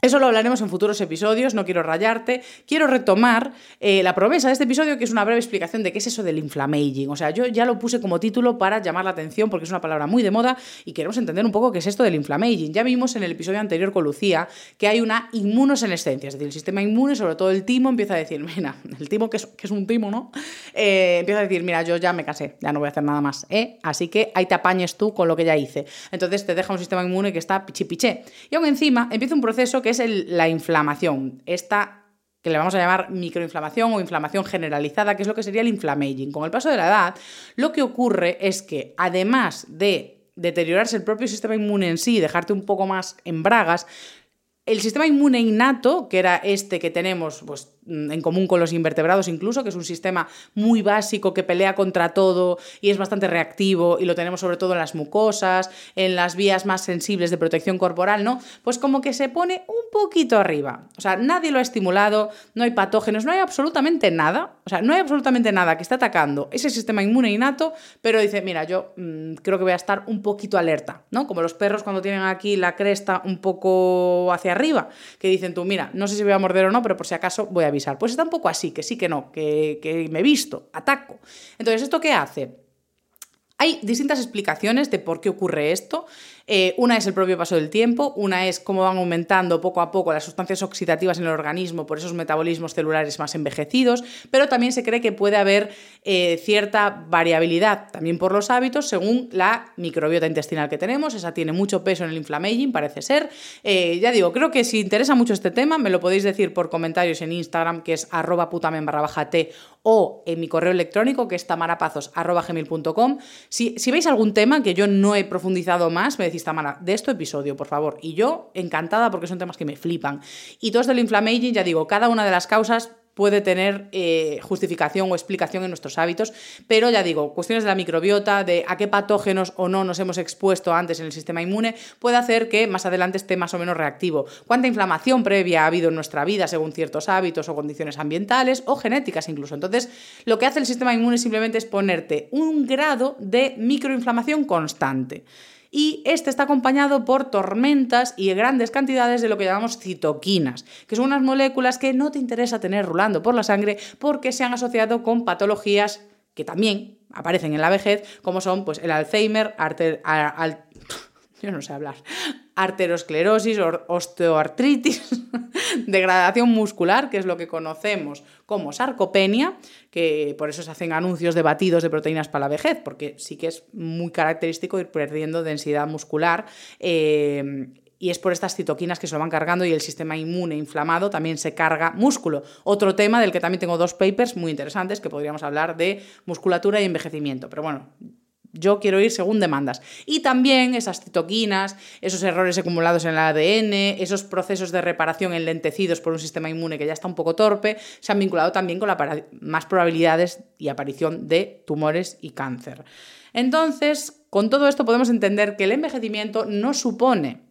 eso lo hablaremos en futuros episodios, no quiero rayarte. Quiero retomar eh, la promesa de este episodio, que es una breve explicación de qué es eso del inflammaging. O sea, yo ya lo puse como título para llamar la atención porque es una palabra muy de moda y queremos entender un poco qué es esto del inflammaging. Ya vimos en el episodio anterior con Lucía que hay una inmunosenescencia, es decir, el sistema inmune, sobre todo el timo, empieza a decir, (laughs) mira, el timo que es, un timo, ¿no? Eh, empieza a decir, mira, yo ya me casé, ya no voy a hacer nada más, ¿eh? Así que ahí te apañes tú con lo que ya hice. Entonces te deja un sistema inmune que está pichipiché. Y aún encima empieza un proceso que es la inflamación. Esta que le vamos a llamar microinflamación o inflamación generalizada, que es lo que sería el inflammaging. Con el paso de la edad, lo que ocurre es que además de deteriorarse el propio sistema inmune en sí, dejarte un poco más en bragas, el sistema inmune innato, que era este que tenemos pues, en común con los invertebrados incluso, que es un sistema muy básico que pelea contra todo y es bastante reactivo y lo tenemos sobre todo en las mucosas, en las vías más sensibles de protección corporal, ¿no? Pues como que se pone un poquito arriba. O sea, nadie lo ha estimulado, no hay patógenos, no hay absolutamente nada, o sea, no hay absolutamente nada que esté atacando ese sistema inmune innato, pero dice, mira, yo mm, creo que voy a estar un poquito alerta, ¿no? Como los perros cuando tienen aquí la cresta un poco hacia arriba, que dicen tú, mira, no sé si voy a morder o no, pero por si acaso voy a avisar. Pues está un poco así, que sí, que no, que, que me visto, ataco. Entonces, ¿esto qué hace? Hay distintas explicaciones de por qué ocurre esto. Eh, una es el propio paso del tiempo, una es cómo van aumentando poco a poco las sustancias oxidativas en el organismo por esos metabolismos celulares más envejecidos, pero también se cree que puede haber eh, cierta variabilidad también por los hábitos según la microbiota intestinal que tenemos. Esa tiene mucho peso en el inflammaging, parece ser. Eh, ya digo, creo que si interesa mucho este tema, me lo podéis decir por comentarios en Instagram, que es arroba putamen barra baja t, o en mi correo electrónico, que es tamarapazos arroba gmail.com. Si, si veis algún tema que yo no he profundizado más, me decís De este episodio, por favor. Y yo, encantada porque son temas que me flipan. Y todo esto del inflammaging, ya digo, cada una de las causas puede tener eh, justificación o explicación en nuestros hábitos, pero ya digo, cuestiones de la microbiota, de a qué patógenos o no nos hemos expuesto antes en el sistema inmune, puede hacer que más adelante esté más o menos reactivo. ¿Cuánta inflamación previa ha habido en nuestra vida según ciertos hábitos o condiciones ambientales o genéticas incluso? Entonces, lo que hace el sistema inmune simplemente es ponerte un grado de microinflamación constante y este está acompañado por tormentas y grandes cantidades de lo que llamamos citoquinas, que son unas moléculas que no te interesa tener rulando por la sangre porque se han asociado con patologías que también aparecen en la vejez, como son pues, el Alzheimer, (laughs) yo no sé hablar, arteriosclerosis, osteoartritis, (laughs) degradación muscular, que es lo que conocemos como sarcopenia, que por eso se hacen anuncios de batidos de proteínas para la vejez, porque sí que es muy característico ir perdiendo densidad muscular. Eh, y es por estas citoquinas que se lo van cargando y el sistema inmune inflamado también se carga músculo. Otro tema del que también tengo dos papers muy interesantes que podríamos hablar de musculatura y envejecimiento. Pero bueno, yo quiero ir según demandas. Y también esas citoquinas, esos errores acumulados en el ADN, esos procesos de reparación enlentecidos por un sistema inmune que ya está un poco torpe, se han vinculado también con la más probabilidades y aparición de tumores y cáncer. Entonces, con todo esto podemos entender que el envejecimiento no supone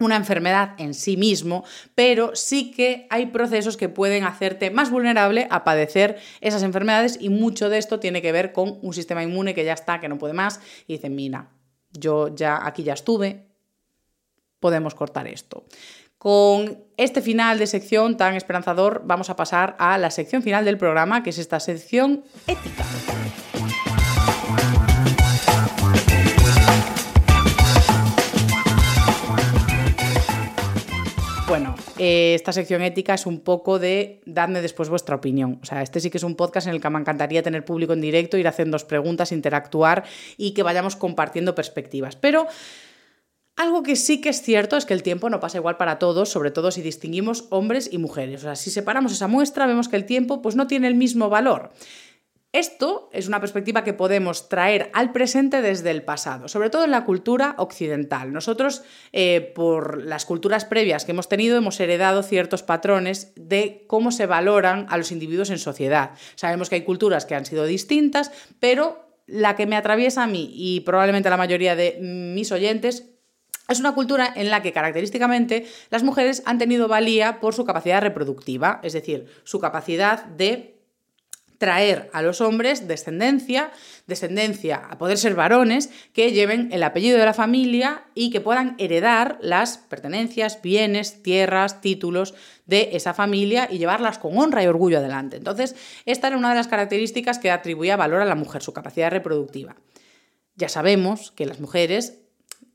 una enfermedad en sí mismo, pero sí que hay procesos que pueden hacerte más vulnerable a padecer esas enfermedades y mucho de esto tiene que ver con un sistema inmune que ya está, que no puede más y dice, mira, yo ya aquí ya estuve, podemos cortar esto. Con este final de sección tan esperanzador vamos a pasar a la sección final del programa, que es esta sección ética. Bueno, eh, esta sección ética es un poco de dadme después vuestra opinión. O sea, este sí que es un podcast en el que me encantaría tener público en directo, ir haciendo preguntas, interactuar y que vayamos compartiendo perspectivas. Pero algo que sí que es cierto es que el tiempo no pasa igual para todos, sobre todo si distinguimos hombres y mujeres. O sea, si separamos esa muestra, vemos que el tiempo pues, no tiene el mismo valor. Esto es una perspectiva que podemos traer al presente desde el pasado, sobre todo en la cultura occidental. Nosotros, eh, por las culturas previas que hemos tenido, hemos heredado ciertos patrones de cómo se valoran a los individuos en sociedad. Sabemos que hay culturas que han sido distintas, pero la que me atraviesa a mí y probablemente a la mayoría de mis oyentes es una cultura en la que característicamente las mujeres han tenido valía por su capacidad reproductiva, es decir, su capacidad de traer a los hombres descendencia, descendencia a poder ser varones que lleven el apellido de la familia y que puedan heredar las pertenencias, bienes, tierras, títulos de esa familia y llevarlas con honra y orgullo adelante. Entonces, esta era una de las características que atribuía valor a la mujer, su capacidad reproductiva. Ya sabemos que las mujeres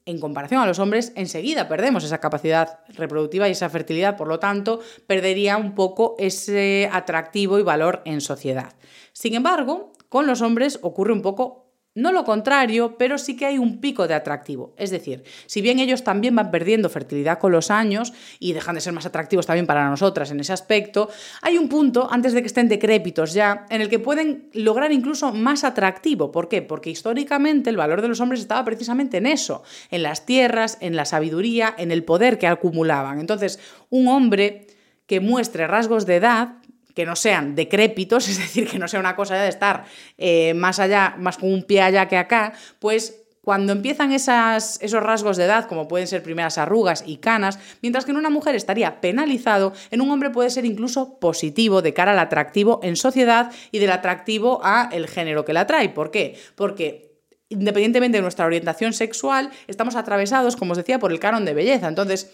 en comparación a los hombres, enseguida perdemos esa capacidad reproductiva y esa fertilidad, por lo tanto, perdería un poco ese atractivo y valor en sociedad. Sin embargo, con los hombres ocurre un poco no lo contrario, pero sí que hay un pico de atractivo. Es decir, si bien ellos también van perdiendo fertilidad con los años y dejan de ser más atractivos también para nosotras en ese aspecto, hay un punto, antes de que estén decrépitos ya, en el que pueden lograr incluso más atractivo. ¿Por qué? Porque históricamente el valor de los hombres estaba precisamente en eso, en las tierras, en la sabiduría, en el poder que acumulaban. Entonces, un hombre que muestre rasgos de edad que no sean decrépitos, (laughs) es decir, que no sea una cosa de estar eh, más allá, más con un pie allá que acá, pues cuando empiezan esas, esos rasgos de edad, como pueden ser primeras arrugas y canas, mientras que en una mujer estaría penalizado, en un hombre puede ser incluso positivo de cara al atractivo en sociedad y del atractivo a el género que la trae. ¿Por qué? Porque independientemente de nuestra orientación sexual, estamos atravesados, como os decía, por el canon de belleza. Entonces,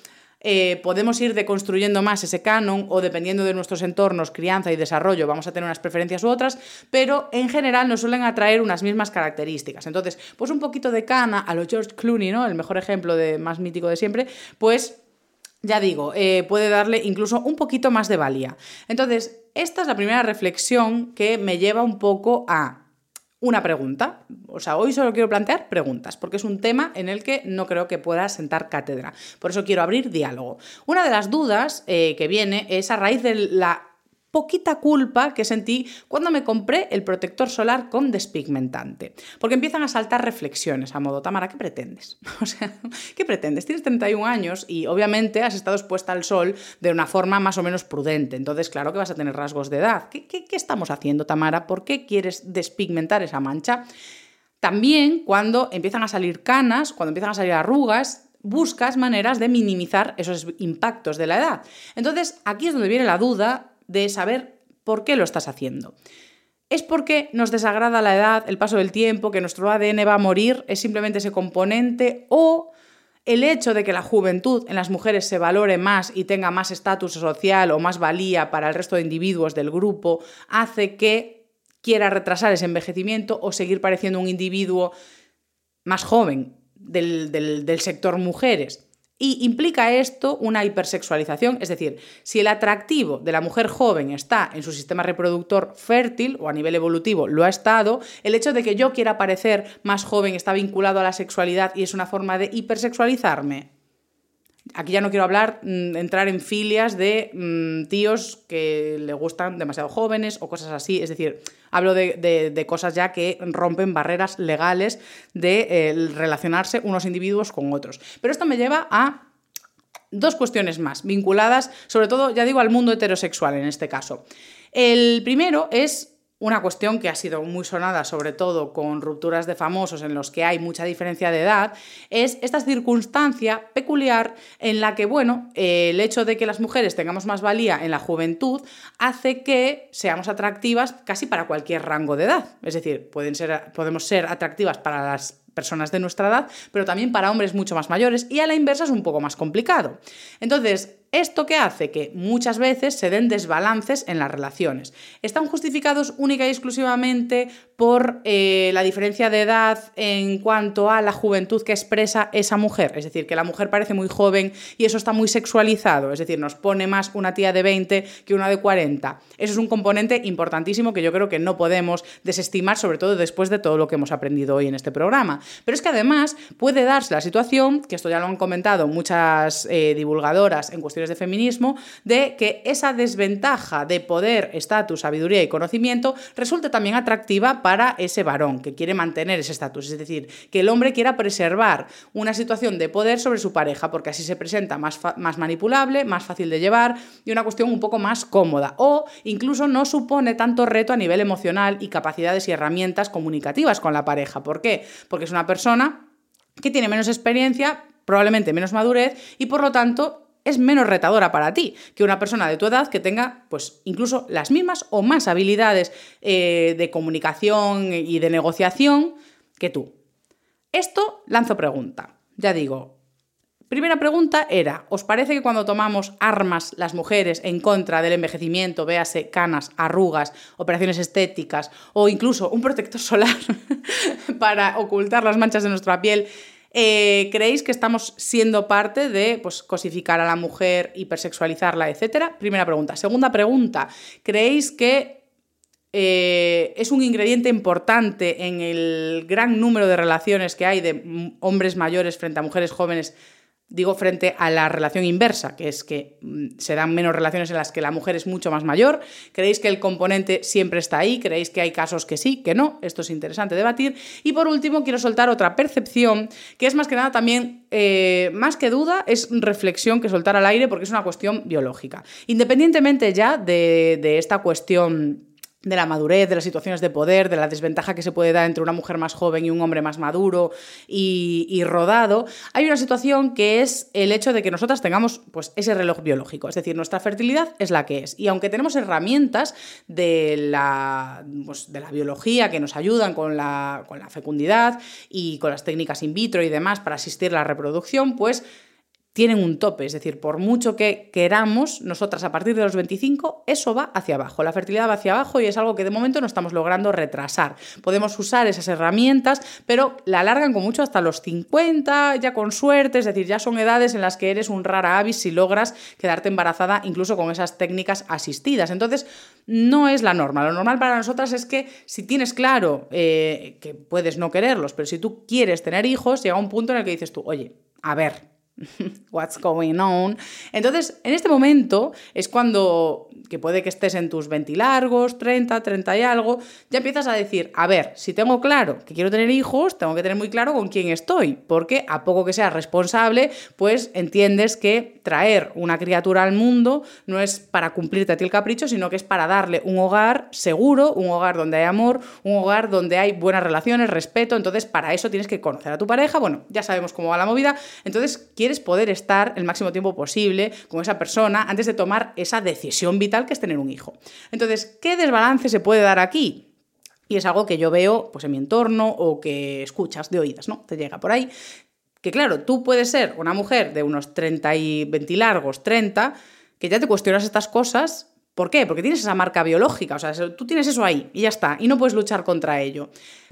eh, podemos ir deconstruyendo más ese canon o dependiendo de nuestros entornos, crianza y desarrollo, vamos a tener unas preferencias u otras, pero en general nos suelen atraer unas mismas características. Entonces, pues un poquito de cana a lo George Clooney, ¿no? El mejor ejemplo de más mítico de siempre, pues ya digo, eh, puede darle incluso un poquito más de valía. Entonces, esta es la primera reflexión que me lleva un poco a una pregunta. O sea, hoy solo quiero plantear preguntas, porque es un tema en el que no creo que pueda sentar cátedra. Por eso quiero abrir diálogo. Una de las dudas eh, que viene es a raíz de la poquita culpa que sentí cuando me compré el protector solar con despigmentante. Porque empiezan a saltar reflexiones a modo, Tamara, ¿qué pretendes? (laughs) O sea, ¿qué pretendes? Tienes 31 años y obviamente has estado expuesta al sol de una forma más o menos prudente. Entonces, claro que vas a tener rasgos de edad. ¿Qué, qué, qué estamos haciendo, Tamara? ¿Por qué quieres despigmentar esa mancha? También cuando empiezan a salir canas, cuando empiezan a salir arrugas, buscas maneras de minimizar esos impactos de la edad. Entonces, aquí es donde viene la duda de saber por qué lo estás haciendo. ¿Es porque nos desagrada la edad, el paso del tiempo, que nuestro ADN va a morir? ¿Es simplemente ese componente? ¿O el hecho de que la juventud en las mujeres se valore más y tenga más estatus social o más valía para el resto de individuos del grupo hace que quiera retrasar ese envejecimiento o seguir pareciendo un individuo más joven del, sector mujeres? Y implica esto una hipersexualización, es decir, si el atractivo de la mujer joven está en su sistema reproductor fértil o a nivel evolutivo lo ha estado, el hecho de que yo quiera parecer más joven está vinculado a la sexualidad y es una forma de hipersexualizarme. Aquí ya no quiero hablar, mm, entrar en filias de mm, tíos que le gustan demasiado jóvenes o cosas así. Es decir, hablo de, cosas ya que rompen barreras legales de eh, relacionarse unos individuos con otros. Pero esto me lleva a dos cuestiones más, vinculadas sobre todo, ya digo, al mundo heterosexual en este caso. El primero es una cuestión que ha sido muy sonada, sobre todo con rupturas de famosos en los que hay mucha diferencia de edad, es esta circunstancia peculiar en la que, bueno, el hecho de que las mujeres tengamos más valía en la juventud hace que seamos atractivas casi para cualquier rango de edad. Es decir, pueden ser, podemos ser atractivas para las personas de nuestra edad, pero también para hombres mucho más mayores y a la inversa es un poco más complicado. Entonces, ¿Esto qué hace? Que muchas veces se den desbalances en las relaciones. Están justificados única y exclusivamente por eh, la diferencia de edad en cuanto a la juventud que expresa esa mujer. Es decir, que la mujer parece muy joven y eso está muy sexualizado. Es decir, nos pone más una tía de 20 que una de 40. Eso es un componente importantísimo que yo creo que no podemos desestimar, sobre todo después de todo lo que hemos aprendido hoy en este programa. Pero es que además puede darse la situación, que esto ya lo han comentado muchas eh, divulgadoras en cuestiones de feminismo, de que esa desventaja de poder, estatus, sabiduría y conocimiento resulte también atractiva para ese varón que quiere mantener ese estatus. Es decir, que el hombre quiera preservar una situación de poder sobre su pareja, porque así se presenta más, más manipulable, más fácil de llevar y una cuestión un poco más cómoda. O incluso no supone tanto reto a nivel emocional y capacidades y herramientas comunicativas con la pareja. ¿Por qué? Porque es una persona que tiene menos experiencia, probablemente menos madurez y por lo tanto es menos retadora para ti que una persona de tu edad que tenga, pues, incluso las mismas o más habilidades eh, de comunicación y de negociación que tú. Esto lanzo pregunta. Ya digo, primera pregunta era, ¿os parece que cuando tomamos armas las mujeres en contra del envejecimiento, véase canas, arrugas, operaciones estéticas o incluso un protector solar (laughs) para ocultar las manchas de nuestra piel, eh, ¿Creéis que estamos siendo parte de pues, cosificar a la mujer, hipersexualizarla, etcétera? Primera pregunta. Segunda pregunta, ¿creéis que eh, es un ingrediente importante en el gran número de relaciones que hay de hombres mayores frente a mujeres jóvenes Digo frente a la relación inversa, que es que mm, se dan menos relaciones en las que la mujer es mucho más mayor. ¿Creéis que el componente siempre está ahí? ¿Creéis que hay casos que sí, que no? Esto es interesante debatir. Y por último, quiero soltar otra percepción, que es más que nada también, eh, más que duda, es reflexión que soltar al aire porque es una cuestión biológica. Independientemente ya de, de esta cuestión de la madurez, de las situaciones de poder, de la desventaja que se puede dar entre una mujer más joven y un hombre más maduro y, rodado, hay una situación que es el hecho de que nosotras tengamos pues, ese reloj biológico, es decir, nuestra fertilidad es la que es. Y aunque tenemos herramientas de la, pues, de la biología que nos ayudan con la, con la fecundidad y con las técnicas in vitro y demás para asistir a la reproducción, pues tienen un tope, es decir, por mucho que queramos, nosotras a partir de los 25, eso va hacia abajo, la fertilidad va hacia abajo y es algo que de momento no estamos logrando retrasar. Podemos usar esas herramientas, pero la alargan con mucho hasta los 50, ya con suerte, es decir, ya son edades en las que eres un rara avis si logras quedarte embarazada incluso con esas técnicas asistidas. Entonces, no es la norma. Lo normal para nosotras es que si tienes claro eh, que puedes no quererlos, pero si tú quieres tener hijos, llega un punto en el que dices tú, oye, a ver, (laughs) What's going on? Entonces, en este momento es cuando, que puede que estés en tus 20 largos, 30, 30 y algo, ya empiezas a decir, a ver, si tengo claro que quiero tener hijos, tengo que tener muy claro con quién estoy, porque a poco que seas responsable, pues entiendes que traer una criatura al mundo no es para cumplirte a ti el capricho, sino que es para darle un hogar seguro, un hogar donde hay amor, un hogar donde hay buenas relaciones, respeto, entonces para eso tienes que conocer a tu pareja, bueno, ya sabemos cómo va la movida, entonces quieres poder estar el máximo tiempo posible con esa persona antes de tomar esa decisión vital que es tener un hijo. Entonces, ¿qué desbalance se puede dar aquí? Y es algo que yo veo pues, en mi entorno o que escuchas de oídas, ¿no? Te llega por ahí. Que claro, tú puedes ser una mujer de unos 30 y 20 largos, 30, que ya te cuestionas estas cosas. ¿Por qué? Porque tienes esa marca biológica, o sea, tú tienes eso ahí y ya está, y no puedes luchar contra ello.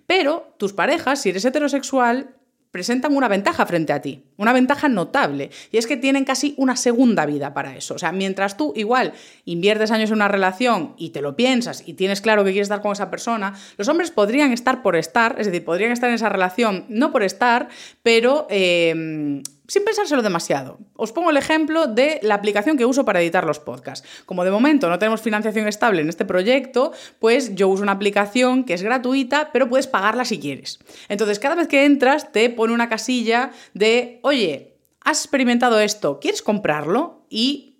Pero tus parejas, si eres heterosexual, presentan una ventaja frente a ti, una ventaja notable, y es que tienen casi una segunda vida para eso. O sea, mientras tú igual inviertes años en una relación y te lo piensas y tienes claro que quieres estar con esa persona, los hombres podrían estar por estar, es decir, podrían estar en esa relación no por estar, pero eh, sin pensárselo demasiado. Os pongo el ejemplo de la aplicación que uso para editar los podcasts. Como de momento no tenemos financiación estable en este proyecto, pues yo uso una aplicación que es gratuita, pero puedes pagarla si quieres. Entonces, cada vez que entras, te pone una casilla de, oye, has experimentado esto, ¿quieres comprarlo? Y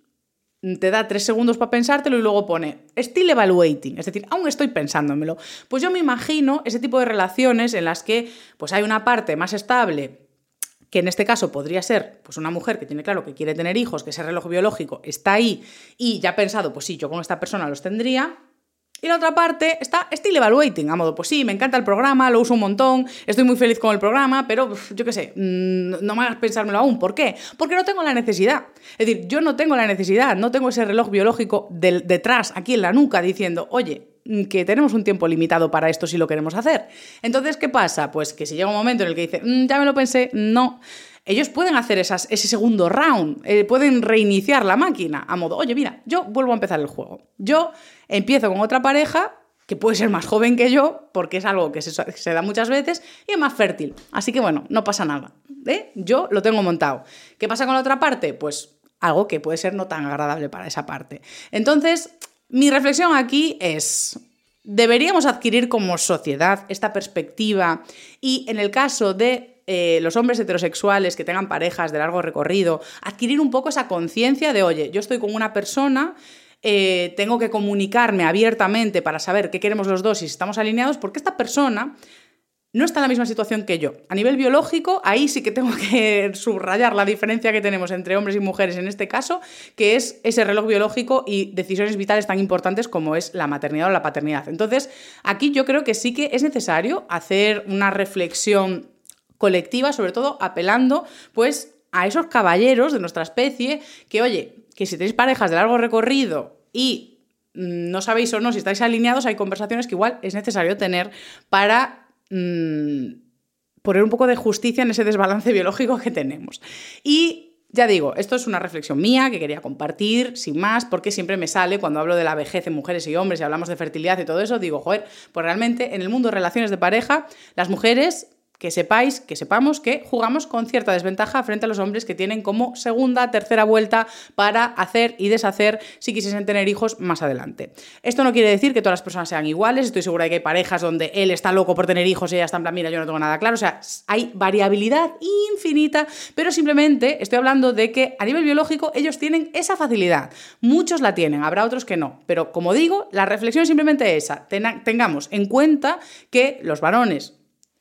te da tres segundos para pensártelo y luego pone still evaluating, es decir, aún estoy pensándomelo. Pues yo me imagino ese tipo de relaciones en las que pues hay una parte más estable que en este caso podría ser pues una mujer que tiene claro que quiere tener hijos, que ese reloj biológico está ahí y ya ha pensado, pues sí, yo con esta persona los tendría, Y la otra parte está still evaluating, a modo, pues sí, me encanta el programa, lo uso un montón, estoy muy feliz con el programa, pero yo qué sé, mm, no me hagas pensármelo aún. ¿Por qué? Porque no tengo la necesidad. Es decir, yo no tengo la necesidad, no tengo ese reloj biológico del, detrás, aquí en la nuca, diciendo, oye, que tenemos un tiempo limitado para esto si lo queremos hacer. Entonces, ¿qué pasa? Pues que si llega un momento en el que dice, mm, ya me lo pensé, no ellos pueden hacer ese segundo round, eh, pueden reiniciar la máquina a modo, oye, mira, yo vuelvo a empezar el juego. Yo empiezo con otra pareja que puede ser más joven que yo, porque es algo que se, da muchas veces, y es más fértil. Así que bueno, no pasa nada. ¿eh? Yo lo tengo montado. ¿Qué pasa con la otra parte? Pues algo que puede ser no tan agradable para esa parte. Entonces, mi reflexión aquí es, deberíamos adquirir como sociedad esta perspectiva y en el caso de eh, los hombres heterosexuales que tengan parejas de largo recorrido, adquirir un poco esa conciencia de, oye, yo estoy con una persona, eh, tengo que comunicarme abiertamente para saber qué queremos los dos y si estamos alineados, porque esta persona no está en la misma situación que yo. A nivel biológico, ahí sí que tengo que (laughs) subrayar la diferencia que tenemos entre hombres y mujeres en este caso, que es ese reloj biológico y decisiones vitales tan importantes como es la maternidad o la paternidad. Entonces, aquí yo creo que sí que es necesario hacer una reflexión colectiva, sobre todo apelando pues a esos caballeros de nuestra especie que, oye, que si tenéis parejas de largo recorrido y mm, no sabéis o no si estáis alineados, hay conversaciones que igual es necesario tener para mm, poner un poco de justicia en ese desbalance biológico que tenemos. Y ya digo, esto es una reflexión mía que quería compartir, sin más, porque siempre me sale cuando hablo de la vejez en mujeres y hombres y hablamos de fertilidad y todo eso, digo, joder, pues realmente en el mundo de relaciones de pareja, las mujeres que sepáis, que sepamos que jugamos con cierta desventaja frente a los hombres que tienen como segunda, tercera vuelta para hacer y deshacer si quisiesen tener hijos más adelante. Esto no quiere decir que todas las personas sean iguales, estoy segura de que hay parejas donde él está loco por tener hijos y ella está en mira, yo no tengo nada claro, o sea, hay variabilidad infinita, pero simplemente estoy hablando de que a nivel biológico ellos tienen esa facilidad. Muchos la tienen, habrá otros que no, pero como digo, la reflexión es simplemente esa, tengamos en cuenta que los varones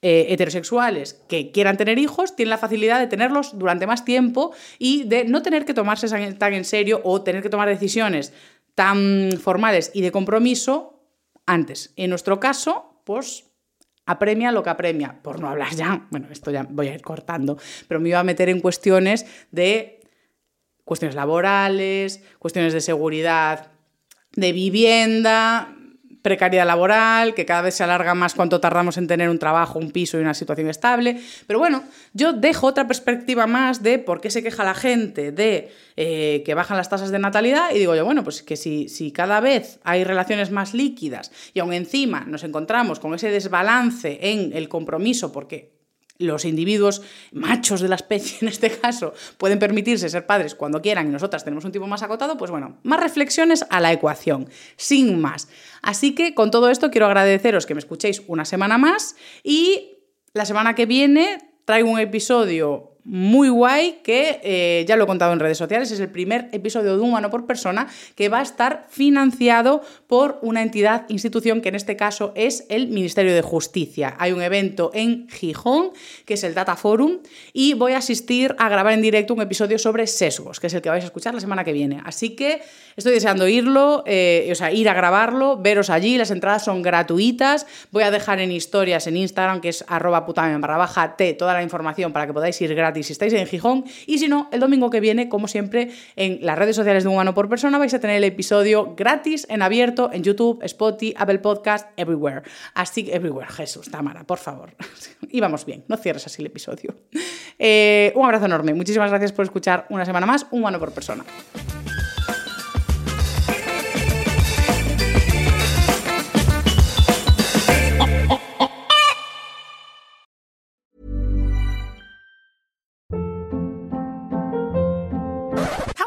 eh, heterosexuales que quieran tener hijos tienen la facilidad de tenerlos durante más tiempo y de no tener que tomarse tan en serio o tener que tomar decisiones tan formales y de compromiso antes. En nuestro caso, pues apremia lo que apremia, por no hablar ya, bueno, esto ya voy a ir cortando, pero me iba a meter en cuestiones de cuestiones laborales, cuestiones de seguridad, de vivienda, precariedad laboral, que cada vez se alarga más cuánto tardamos en tener un trabajo, un piso y una situación estable. Pero bueno, yo dejo otra perspectiva más de por qué se queja la gente de eh, que bajan las tasas de natalidad y digo yo, bueno, pues que si, si cada vez hay relaciones más líquidas y aún encima nos encontramos con ese desbalance en el compromiso, porque los individuos machos de la especie, (laughs) en este caso, pueden permitirse ser padres cuando quieran y nosotras tenemos un tiempo más acotado, pues bueno, más reflexiones a la ecuación, sin más. Así que con todo esto quiero agradeceros que me escuchéis una semana más y la semana que viene traigo un episodio muy guay que eh, ya lo he contado en redes sociales, es el primer episodio de Humano por Persona que va a estar financiado por una entidad, institución que en este caso es el Ministerio de Justicia. Hay un evento en Gijón que es el Data Forum y voy a asistir a grabar en directo un episodio sobre sesgos, que es el que vais a escuchar la semana que viene. Así que estoy deseando irlo, eh, o sea, ir a grabarlo, veros allí, las entradas son gratuitas, voy a dejar en historias en Instagram que es arroba putamen barra baja t toda la información para que podáis ir gratis si estáis en Gijón. Y si no, el domingo que viene, como siempre, en las redes sociales de Un Humano por Persona vais a tener el episodio gratis en abierto en YouTube, Spotify, Apple Podcast, everywhere. Así que, everywhere, Jesús, Tamara, por favor. (laughs) y vamos bien, no cierres así el episodio. Eh, un abrazo enorme. Muchísimas gracias por escuchar una semana más Un Humano por Persona.